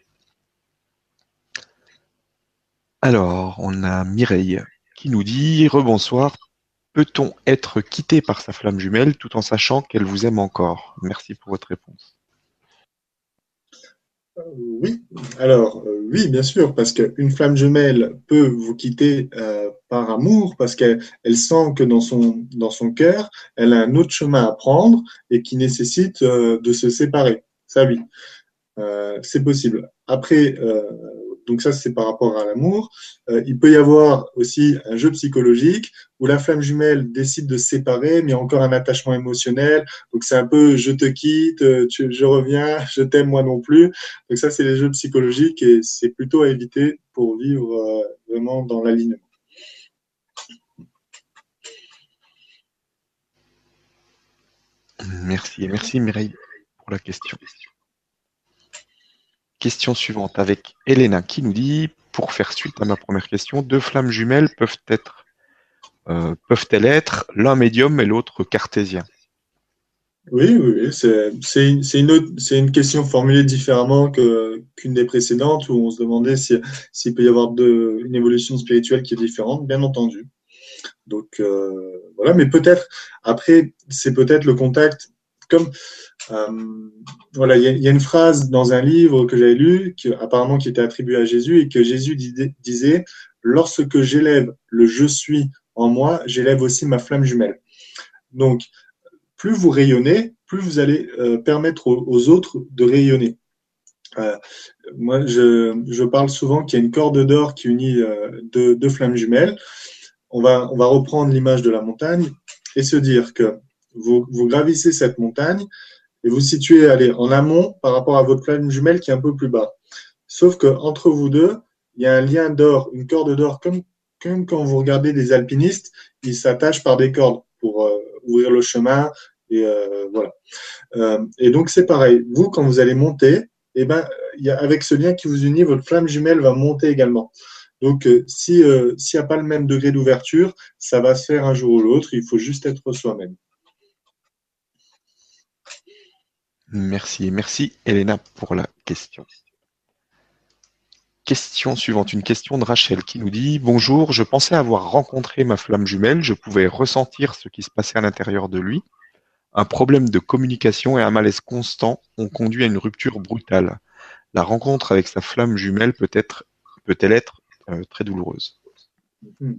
Alors, on a Mireille qui nous dit Rebonsoir. Peut-on être quitté par sa flamme jumelle tout en sachant qu'elle vous aime encore? Merci pour votre réponse. Euh, oui, alors euh, oui, bien sûr, parce qu'une flamme jumelle peut vous quitter euh, par amour, parce qu'elle elle sent que dans son, dans son cœur, elle a un autre chemin à prendre et qui nécessite de se séparer. Ça, oui, c'est possible. Après, donc ça c'est par rapport à l'amour. Euh, il peut y avoir aussi un jeu psychologique où la flamme jumelle décide de se séparer, mais encore un attachement émotionnel. Donc c'est un peu je te quitte, euh, je reviens, je t'aime moi non plus. Donc ça c'est les jeux psychologiques et c'est plutôt à éviter pour vivre euh, vraiment dans l'alignement. Merci, merci Mireille la question. Question suivante avec Elena qui nous dit, pour faire suite à ma première question, deux flammes jumelles peuvent être euh, peuvent-elles être l'un médium et l'autre cartésien? Oui, oui, c'est une, une, question formulée différemment qu'une des précédentes où on se demandait s'il peut y avoir une évolution spirituelle qui est différente, bien entendu. Donc euh, voilà, mais peut-être après, c'est peut-être le contact comme voilà, il y, a une phrase dans un livre que j'avais lu, qui, apparemment qui était attribué à Jésus, et que Jésus disait Lorsque j'élève le je suis en moi, j'élève aussi ma flamme jumelle. Donc, plus vous rayonnez, plus vous allez euh, permettre aux, autres de rayonner. Euh, moi, je, parle souvent qu'il y a une corde d'or qui unit deux, flammes jumelles. On va, reprendre l'image de la montagne et se dire que vous gravissez cette montagne et vous situez allez, en amont par rapport à votre flamme jumelle qui est un peu plus bas. Sauf que entre vous deux, il y a un lien d'or, une corde d'or, comme, comme quand vous regardez des alpinistes, ils s'attachent par des cordes pour euh, ouvrir le chemin. Et euh, voilà. Euh, et donc c'est pareil. Vous, quand vous allez monter, eh ben, y a, avec ce lien qui vous unit, votre flamme jumelle va monter également. Donc, si s'il n'y a pas le même degré d'ouverture, ça va se faire un jour ou l'autre. Il faut juste être soi-même. Merci. Merci, Elena, pour la question. Question suivante, une question de Rachel qui nous dit Bonjour, je pensais avoir rencontré ma flamme jumelle, je pouvais ressentir ce qui se passait à l'intérieur de lui. Un problème de communication et un malaise constant ont conduit à une rupture brutale. La rencontre avec sa flamme jumelle peut être peut-elle être euh, très douloureuse? Hmm.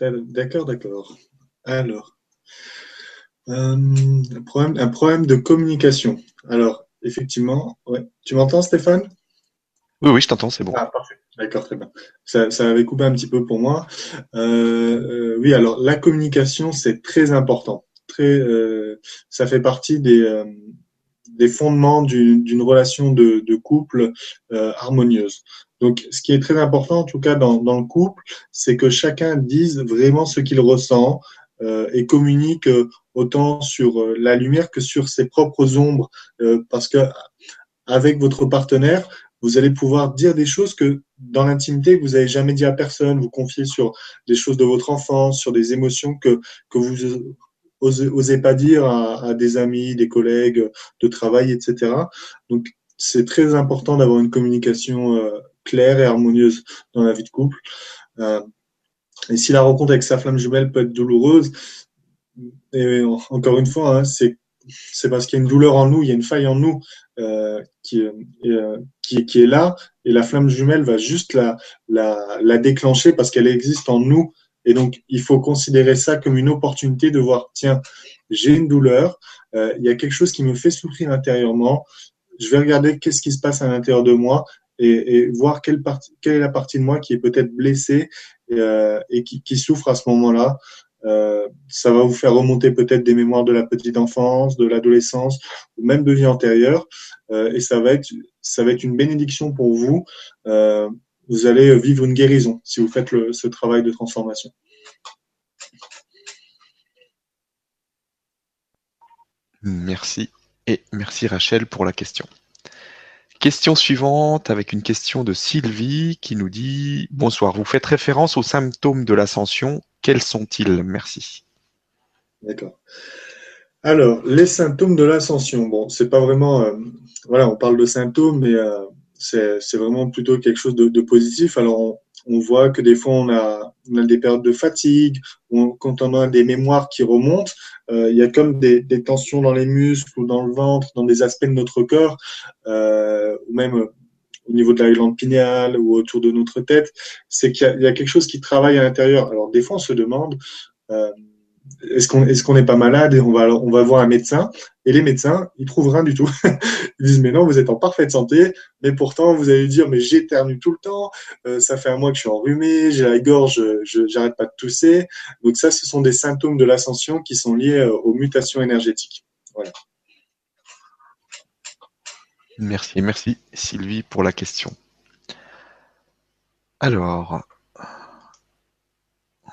D'accord, d'accord. Alors, euh, un, problème, un problème de communication. Alors, effectivement, ouais. tu m'entends Stéphane? Oui, oui, je t'entends, c'est bon. Ah, parfait. D'accord, très bien. Ça, ça avait coupé un petit peu pour moi. Euh, euh, oui, alors la communication, c'est très important. Très, ça fait partie des, des fondements d'une relation de, de couple harmonieuse. Donc, ce qui est très important, en tout cas dans, dans le couple, c'est que chacun dise vraiment ce qu'il ressent et communique autant sur la lumière que sur ses propres ombres, parce que avec votre partenaire, vous allez pouvoir dire des choses que dans l'intimité, vous n'avez jamais dit à personne, vous confier sur des choses de votre enfance, sur des émotions que, que vous osez, pas dire à, des amis, des collègues de travail, etc. Donc, c'est très important d'avoir une communication euh, claire et harmonieuse dans la vie de couple. Euh, et si la rencontre avec sa flamme jumelle peut être douloureuse, encore une fois, hein, c'est parce qu'il y a une douleur en nous, il y a une faille en nous euh, qui, euh, qui, est là, et la flamme jumelle va juste la, déclencher parce qu'elle existe en nous. Et donc, il faut considérer ça comme une opportunité de voir, tiens, j'ai une douleur, euh, il y a quelque chose qui me fait souffrir intérieurement, je vais regarder qu'est-ce qui se passe à l'intérieur de moi et, voir quelle, est la partie de moi qui est peut-être blessée euh, et qui, qui souffre à ce moment-là. Euh, ça va vous faire remonter peut-être des mémoires de la petite enfance, de l'adolescence, ou même de vie antérieure, euh, et ça va être ça va être une bénédiction pour vous. Vous allez vivre une guérison si vous faites ce travail de transformation. Merci et merci Rachel pour la question. Question suivante avec une question de Sylvie qui nous dit Bonsoir, vous faites référence aux symptômes de l'ascension quels sont-ils? Merci. D'accord. Alors, les symptômes de l'ascension. Bon, c'est pas vraiment. Euh, voilà, on parle de symptômes, mais euh, c'est vraiment plutôt quelque chose de, positif. Alors, voit que des fois, on a, des périodes de fatigue, quand on a des mémoires qui remontent, euh, il y a comme des, tensions dans les muscles ou dans le ventre, dans des aspects de notre corps, ou même au niveau de la glande pinéale ou autour de notre tête, c'est qu'il y, a quelque chose qui travaille à l'intérieur. Alors des fois, on se demande euh, est-ce qu'on est-ce qu'on n'est pas malade? Et on va voir un médecin et les médecins ils trouvent rien du tout. ils disent mais non vous êtes en parfaite santé, mais pourtant vous allez dire mais j'éternue tout le temps, euh, ça fait un mois que je suis enrhumé, j'ai la gorge, je j'arrête pas de tousser. Donc ça ce sont des symptômes de l'ascension qui sont liés euh, aux mutations énergétiques. Merci, merci Sylvie pour la question. Alors,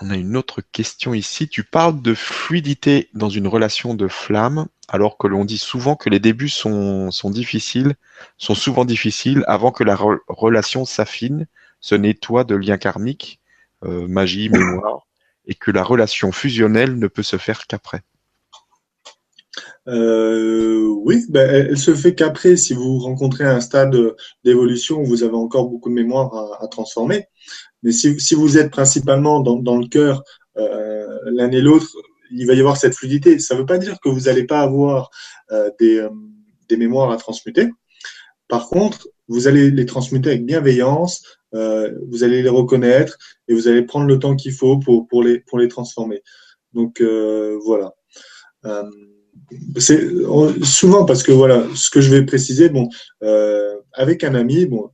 on a une autre question ici. Tu parles de fluidité dans une relation de flamme, alors que l'on dit souvent que les débuts sont, difficiles, sont souvent difficiles avant que la relation s'affine, se nettoie de liens karmiques, euh, magie, mémoire, et que la relation fusionnelle ne peut se faire qu'après. Euh, oui, ben, elle, se fait qu'après, si vous rencontrez un stade d'évolution où vous avez encore beaucoup de mémoire à, transformer. Mais si, vous êtes principalement dans, le cœur euh, l'un et l'autre, il va y avoir cette fluidité. Ça ne veut pas dire que vous n'allez pas avoir euh, des, euh, des, mémoires à transmuter. Par contre, vous allez les transmuter avec bienveillance, vous allez les reconnaître et vous allez prendre le temps qu'il faut pour, les, pour les transformer. Donc voilà. C'est souvent parce que voilà, ce que je vais préciser, bon, avec un ami, bon,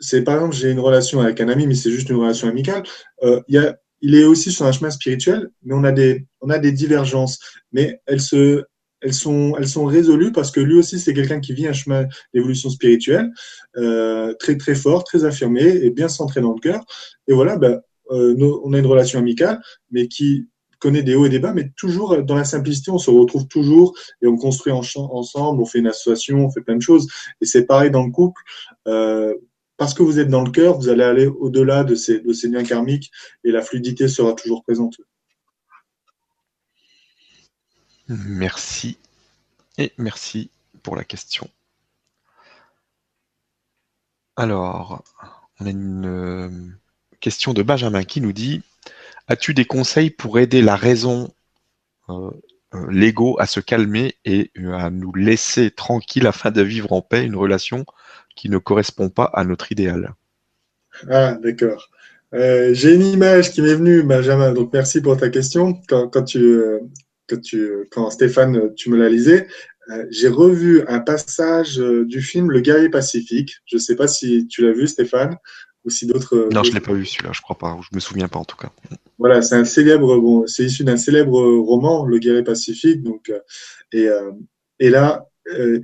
c'est par exemple j'ai une relation avec un ami, mais c'est juste une relation amicale. Euh, il, est aussi sur un chemin spirituel, mais on a des, on a des divergences, mais elles se, elles sont, elles sont résolues parce que lui aussi, c'est quelqu'un qui vit un chemin d'évolution spirituelle euh, très, très fort, très affirmé et bien centré dans le cœur. Et voilà, ben, euh, on a une relation amicale, mais qui connaît des hauts et des bas, mais toujours dans la simplicité, on se retrouve toujours et on construit ensemble, on fait une association, on fait plein de choses. Et c'est pareil dans le couple. Parce que vous êtes dans le cœur, vous allez aller au-delà de ces, de ces liens karmiques et la fluidité sera toujours présente. Merci. Et merci pour la question. Alors, on a une euh, question de Benjamin qui nous dit As-tu des conseils pour aider la raison, euh, l'ego, à se calmer et à nous laisser tranquille afin de vivre en paix une relation qui ne correspond pas à notre idéal Ah, d'accord. J'ai une image qui m'est venue, Benjamin, donc merci pour ta question. quand tu, quand, tu, quand Stéphane, tu me l'as lisé, euh, j'ai revu un passage euh, du film Le guerrier pacifique. Je ne sais pas si tu l'as vu, Stéphane, d'autres. Euh, non, je l'ai pas vu celui-là, je crois pas. Je me souviens pas en tout cas. Voilà, c'est un célèbre, bon, c'est issu d'un célèbre roman, Le guerrier pacifique. Donc, et, et là,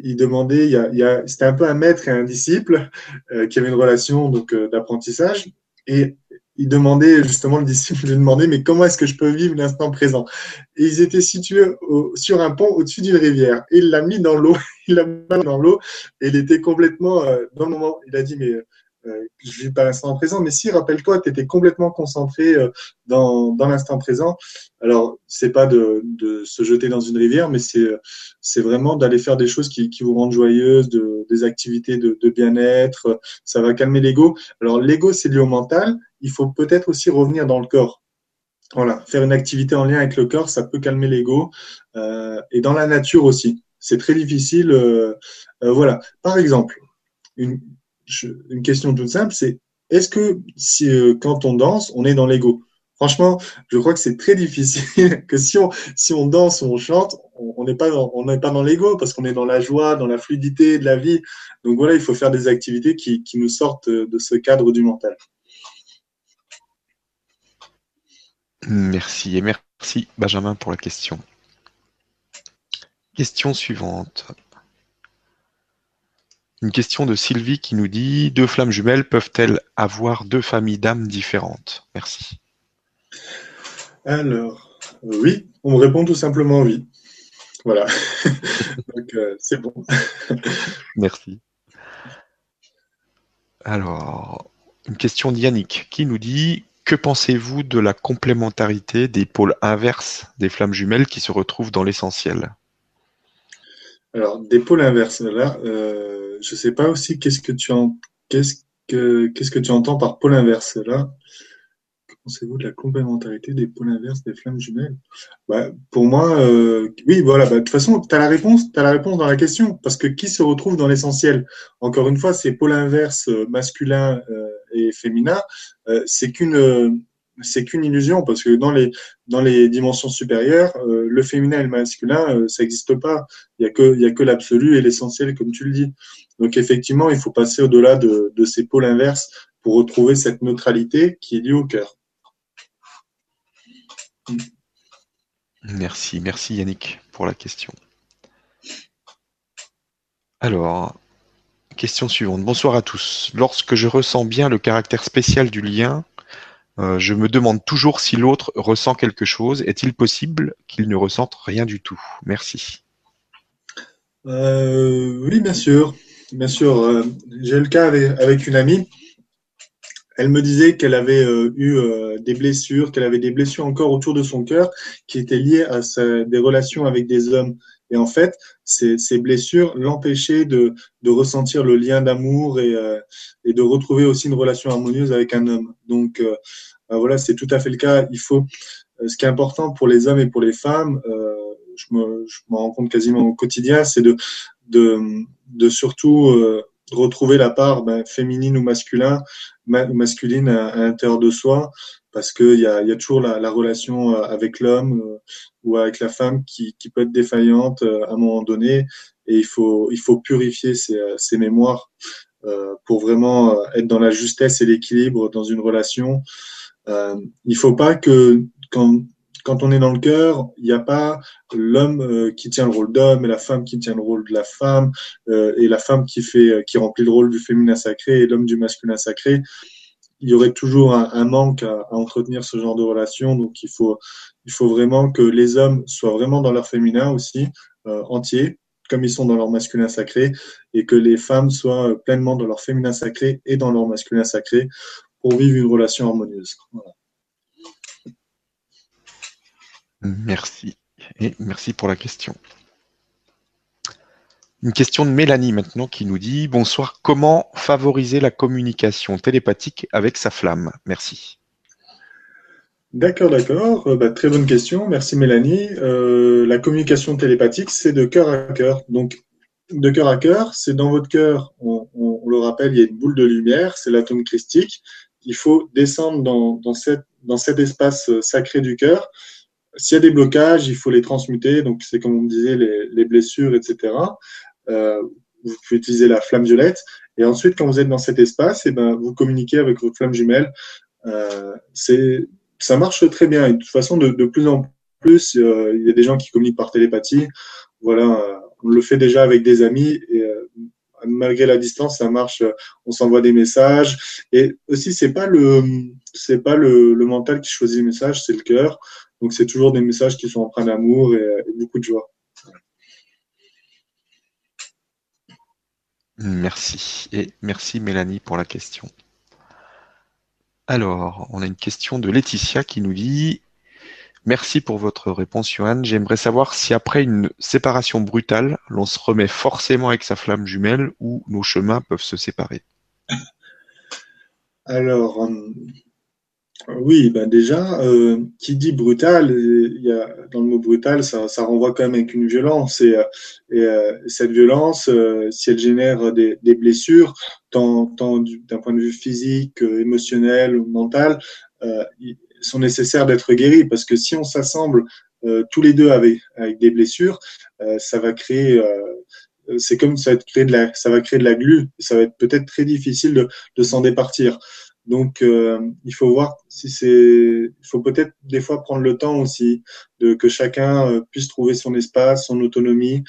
il demandait, il y a, il y a, c'était un peu un maître et un disciple qui avaient une relation donc d'apprentissage. Et il demandait justement le disciple lui demandait mais comment est-ce que je peux vivre l'instant présent? Et ils étaétaient situés sur un pont au-dessus d'une rivière et il l'a mis dans l'eau il l'a mis dans l'eau et il était complètement euh, dans le moment il a dit mais euh, je vis pas l'instant présent, mais si, rappelle-toi, tu étais complètement concentré euh, dans, l'instant présent. Alors, c'est pas de, se jeter dans une rivière, mais c'est c'est vraiment d'aller faire des choses qui, vous rendent joyeuse, de, des activités de, bien-être. Ça va calmer l'ego. Alors, l'ego, c'est lié au mental. Il faut peut-être aussi revenir dans le corps. Voilà, faire une activité en lien avec le corps, ça peut calmer l'ego. Euh, et dans la nature aussi. C'est très difficile. Euh, euh, voilà. Par exemple, une, une question toute simple, c'est est-ce que si, euh, quand on danse, on est dans l'ego? Franchement, je crois que c'est très difficile que si on, si on danse ou on chante, on n'est pas dans, dans l'ego parce qu'on est dans la joie, dans la fluidité de la vie. Donc voilà, il faut faire des activités qui, qui nous sortent de ce cadre du mental. Merci et merci Benjamin pour la question. Question suivante. Une question de Sylvie qui nous dit Deux flammes jumelles peuvent-elles avoir deux familles d'âmes différentes? Merci. Alors, oui, on me répond tout simplement oui. Voilà. Donc, euh, c'est bon. Merci. Alors, une question d'Yannick qui nous dit Que pensez-vous de la complémentarité des pôles inverses des flammes jumelles qui se retrouvent dans l'essentiel? Alors, des pôles inverses, là, euh, je sais pas aussi qu'est-ce que tu en, qu'est-ce que, qu'est-ce que tu entends par pôle inverse là. Pensez-vous de la complémentarité des pôles inverses des flammes jumelles? Bah, Pour moi, euh, oui, voilà. Bah, de toute façon, tu as la réponse, tu la réponse dans la question, parce que qui se retrouve dans l'essentiel? Encore une fois, ces pôles inverses euh, masculin euh, et féminin, c'est qu'une c'est qu'une illusion parce que dans les dimensions supérieures, le féminin et le masculin, ça n'existe pas. Il y a que y a que l'absolu et l'essentiel, comme tu le dis. Donc effectivement, il faut passer au-delà de, ces pôles inverses pour retrouver cette neutralité qui est liée au cœur. Merci, merci Yannick pour la question. Alors, question suivante. Bonsoir à tous. Lorsque je ressens bien le caractère spécial du lien, euh, je me demande toujours si l'autre ressent quelque chose. Est-il possible qu'il ne ressente rien du tout? Merci. Euh, oui, bien sûr. Bien sûr, euh, j'ai le cas avec, une amie. Elle me disait qu'elle avait eu des blessures, qu'elle avait des blessures encore autour de son cœur qui étaient liées à des relations avec des hommes. Et en fait, ces, blessures l'empêchaient de, ressentir le lien d'amour et, de retrouver aussi une relation harmonieuse avec un homme. Donc bah voilà, c'est tout à fait le cas. Il faut, ce qui est important pour les hommes et pour les femmes, je me, je rends compte quasiment au quotidien, c'est de, de, de surtout euh, retrouver la part ben, féminine ou masculin, masculine à, l'intérieur de soi, parce qu'il y a, y a toujours la, la relation euh, avec l'homme euh, ou avec la femme qui, qui, peut être défaillante à un moment donné, et il faut, il faut purifier ces, ces mémoires pour vraiment être dans la justesse et l'équilibre dans une relation. il faut pas que quand quand on est dans le cœur, il n'y a pas l'homme euh, qui tient le rôle d'homme et la femme qui tient le rôle de la femme euh, et la femme qui fait qui remplit le rôle du féminin sacré et l'homme du masculin sacré. Il y aurait toujours un, manque à, entretenir ce genre de relation. Donc il faut vraiment que les hommes soient vraiment dans leur féminin aussi entier comme ils sont dans leur masculin sacré et que les femmes soient pleinement dans leur féminin sacré et dans leur masculin sacré pour vivre une relation harmonieuse. Merci. Et merci pour la question. Une question de Mélanie maintenant qui nous dit Bonsoir, comment favoriser la communication télépathique avec sa flamme? Merci. D'accord, d'accord. Euh, bah, très bonne question. Merci Mélanie. Euh, la communication télépathique, c'est de cœur à cœur. Donc, de cœur à cœur, c'est dans votre cœur, on, le rappelle, il y a une boule de lumière, c'est l'atome christique. Il faut descendre dans, dans, cet espace euh, sacré du cœur s'il y a des blocages, il faut les transmuter. Donc, c'est comme on disait, les blessures, etc. Euh, vous pouvez utiliser la flamme violette. Et ensuite, quand vous êtes dans cet espace, et eh ben, vous communiquez avec votre flamme jumelle. Euh, c'est, ça marche très bien. Et de toute façon, de, plus en plus, euh, il y a des gens qui communiquent par télépathie. Voilà, on le fait déjà avec des amis. Et malgré la distance, ça marche. On s'envoie des messages. Et aussi, c'est pas le, c'est pas le, le mental qui choisit les messages, c'est le cœur. Donc, c'est toujours des messages qui sont empreints d'amour et, beaucoup de joie. Merci. Et merci Mélanie pour la question. Alors, on a une question de Laetitia qui nous dit Merci pour votre réponse, Johan. J'aimerais savoir si après une séparation brutale, l'on se remet forcément avec sa flamme jumelle ou nos chemins peuvent se séparer. Alors, oui, ben déjà, euh, qui dit brutal, il y a, dans le mot brutal, ça, ça renvoie quand même avec une violence. Et, euh, et euh, cette violence, si elle génère des, des blessures, tant, tant d'un point de vue physique, émotionnel ou mental, ils sont nécessaires d'être guéris. Parce que si on s'assemble tous les deux avec, avec des blessures, ça va créer c'est comme ça va, créer de la, ça va créer de la glu. Ça va être peut-être très difficile de, de s'en départir. Donc, euh, il faut voir si c'est. Il faut peut-être des fois prendre le temps aussi de que chacun euh, puisse trouver son espace, son autonomie,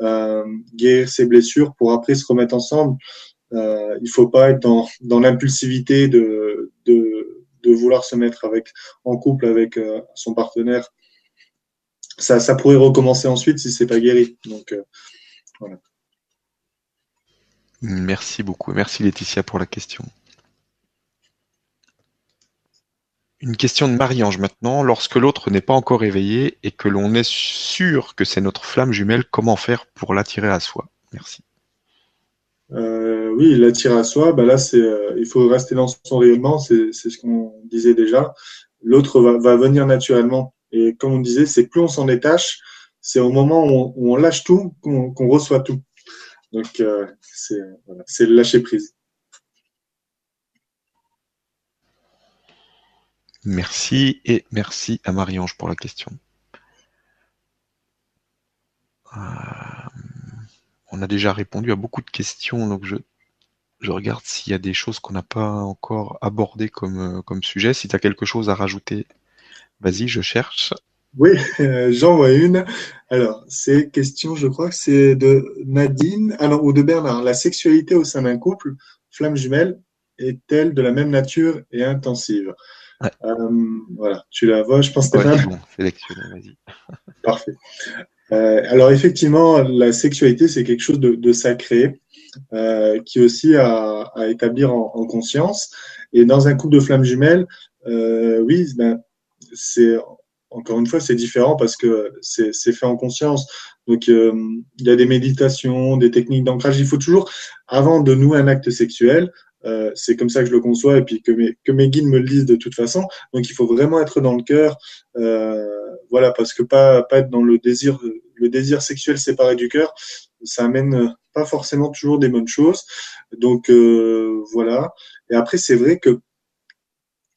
euh, guérir ses blessures pour après se remettre ensemble. Euh, il faut pas être dans, dans l'impulsivité de, de, vouloir se mettre avec en couple avec son partenaire. Ça, ça pourrait recommencer ensuite si c'est pas guéri. Donc voilà. Merci beaucoup. Merci Laetitia pour la question. Une question de Marie-Ange maintenant. Lorsque l'autre n'est pas encore éveillé et que l'on est sûr que c'est notre flamme jumelle, comment faire pour l'attirer à soi? Merci. Euh, oui, l'attirer à soi, bah là, euh, il faut rester dans son rayonnement, c'est, ce qu'on disait déjà. L'autre va, venir naturellement. Et comme on disait, c'est plus on s'en détache, c'est au moment où on, lâche tout qu'on, reçoit tout. Donc, euh, c'est, c'est le lâcher prise. Merci et merci à Marie-Ange pour la question. Euh, on a déjà répondu à beaucoup de questions, donc je, regarde s'il y a des choses qu'on n'a pas encore abordées comme, comme sujet. Si tu as quelque chose à rajouter, vas-y, je cherche. Oui, euh, j'en vois une. Alors, c'est question, je crois que c'est de Nadine, alors, ou de Bernard. La sexualité au sein d'un couple, flamme jumelle, est-elle de la même nature et intensive? Euh, voilà, tu la vois, je pense, que ouais, bon, vas-y. Parfait. Euh, alors effectivement, la sexualité, c'est quelque chose de, de sacré, euh, qui aussi à, à établir en, en, conscience. Et dans un couple de flammes jumelles, euh, oui, ben, c'est encore une fois, c'est différent parce que c'est fait en conscience. Donc, euh, il y a des méditations, des techniques d'ancrage. Il faut toujours, avant de nouer un acte sexuel, euh, c'est comme ça que je le conçois et puis que mes, guides me le disent de toute façon. Donc il faut vraiment être dans le cœur, euh, voilà, parce que pas, pas être dans le désir, le désir sexuel séparé du cœur, ça amène pas forcément toujours des bonnes choses. Donc euh, voilà. Et après c'est vrai que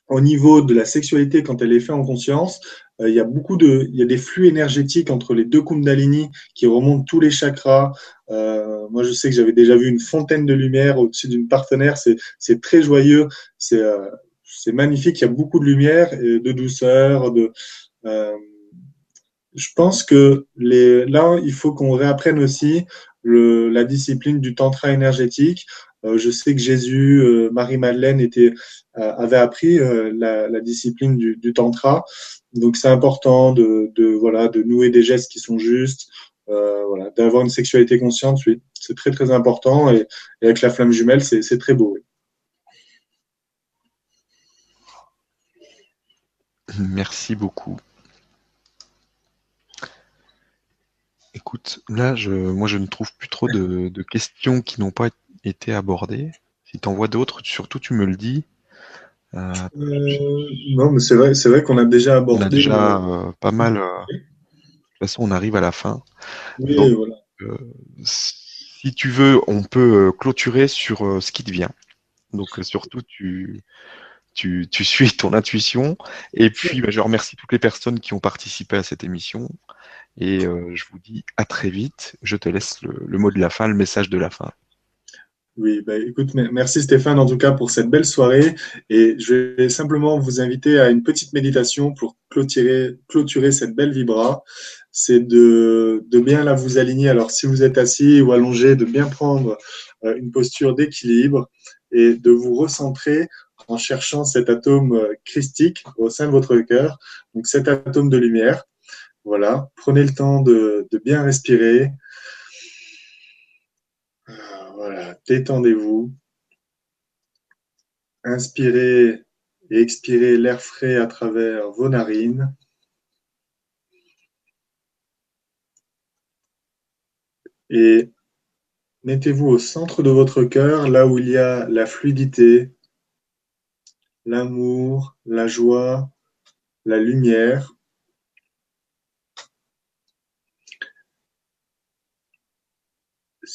au niveau de la sexualité, quand elle est faite en conscience, euh, il y a beaucoup de, il y a des flux énergétiques entre les deux Kundalini qui remontent tous les chakras. Euh, moi, je sais que j'avais déjà vu une fontaine de lumière au-dessus d'une partenaire. C'est, c'est très joyeux. C'est, euh, c'est magnifique. Il y a beaucoup de lumière et de douceur, de, Euh, je pense que les, là, il faut qu'on réapprenne aussi le, la discipline du tantra énergétique. Euh, je sais que Jésus, euh, Marie-Madeleine euh, avait appris la, discipline du, tantra. Donc c'est important de, nouer des gestes qui sont justes, d'avoir une sexualité consciente. C'est très très important. Et, avec la flamme jumelle, c'est très beau. Merci beaucoup. Écoute, là, moi, je ne trouve plus trop de, questions qui n'ont pas été abordées. Si tu en vois d'autres, surtout, tu me le dis. Euh, euh, non, mais c'est vrai, c'est vrai qu'on a déjà abordé. On a déjà euh, pas mal. de toute façon, on arrive à la fin. Oui, Donc, voilà. si tu veux, on peut clôturer sur ce qui te vient. Donc, surtout, tu, tu, tu, suis ton intuition. Et puis, bah, je remercie toutes les personnes qui ont participé à cette émission. Et je vous dis à très vite. Je te laisse le, le, mot de la fin, le message de la fin. Oui, bah écoute, merci Stéphane en tout cas pour cette belle soirée. Et je vais simplement vous inviter à une petite méditation pour clôturer, cette belle vibra. C'est de, bien là vous aligner. Alors si vous êtes assis ou allongé, de bien prendre euh, une posture d'équilibre et de vous recentrer en cherchant cet atome euh, christique au sein de votre cœur, donc cet atome de lumière. Voilà, prenez le temps de bien respirer. Voilà, détendez-vous. Inspirez et expirez l'air frais à travers vos narines. Et mettez-vous au centre de votre cœur, là où il y a la fluidité, l'amour, la joie, la lumière.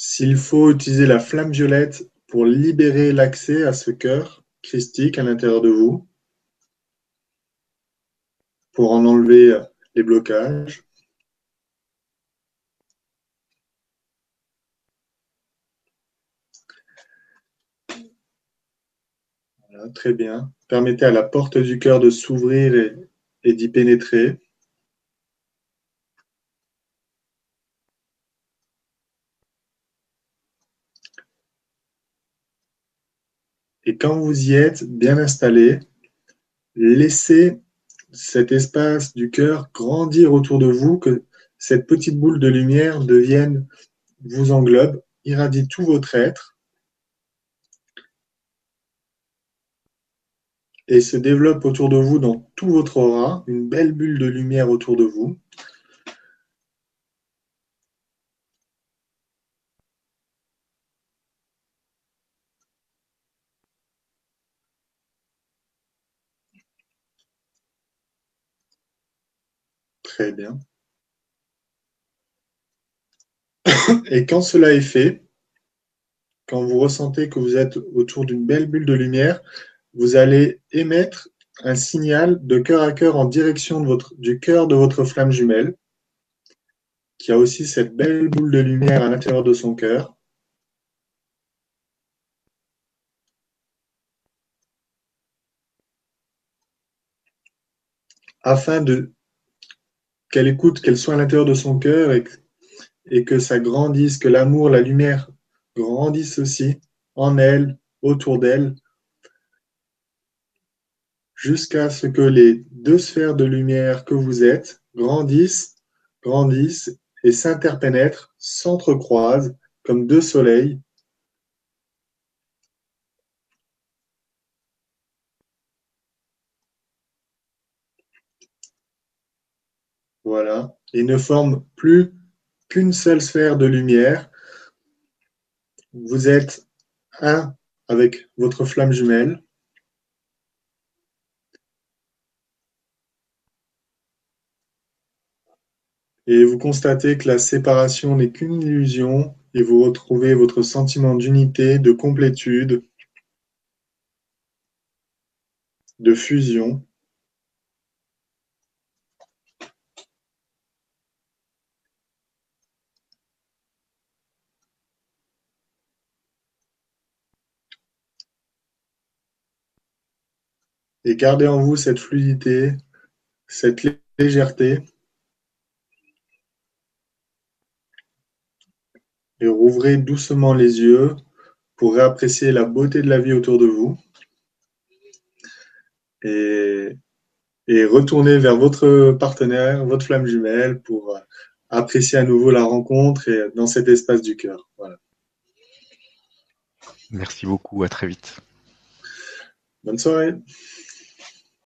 S'il faut utiliser la flamme violette pour libérer l'accès à ce cœur christique à l'intérieur de vous, pour en enlever les blocages. Très bien. Permettez à la porte du cœur de s'ouvrir et d'y pénétrer. Et quand vous y êtes bien installé, laissez cet espace du cœur grandir autour de vous, que cette petite boule de lumière devienne, vous englobe, irradie tout votre être. et se développe autour de vous dans tout votre aura, une belle bulle de lumière autour de vous. Bien. Et quand cela est fait, quand vous ressentez que vous êtes autour d'une belle bulle de lumière, vous allez émettre un signal de cœur à cœur en direction du cœur de votre flamme jumelle, qui a aussi cette belle boule de lumière à l'intérieur de son cœur. Afin de qu'elle écoute, qu'elle soit à l'intérieur de son cœur et, que ça grandisse, que l'amour, la lumière grandissent aussi en elle, autour d'elle, jusqu'à ce que les deux sphères de lumière que vous êtes grandissent, grandissent et s'interpénètrent, s'entrecroisent comme deux soleils. Voilà. Et ne forment plus qu'une seule sphère de lumière. Vous êtes un avec votre flamme jumelle. et vous constatez que la séparation n'est qu'une illusion et vous retrouvez votre sentiment d'unité, de complétude, de fusion. Et gardez en vous cette fluidité, cette légèreté et rouvrez doucement les yeux pour réapprécier la beauté de la vie autour de vous et, et retournez vers votre partenaire, votre flamme jumelle pour apprécier à nouveau la rencontre et dans cet espace du cœur. Voilà. Merci beaucoup, à très vite. Bonne soirée.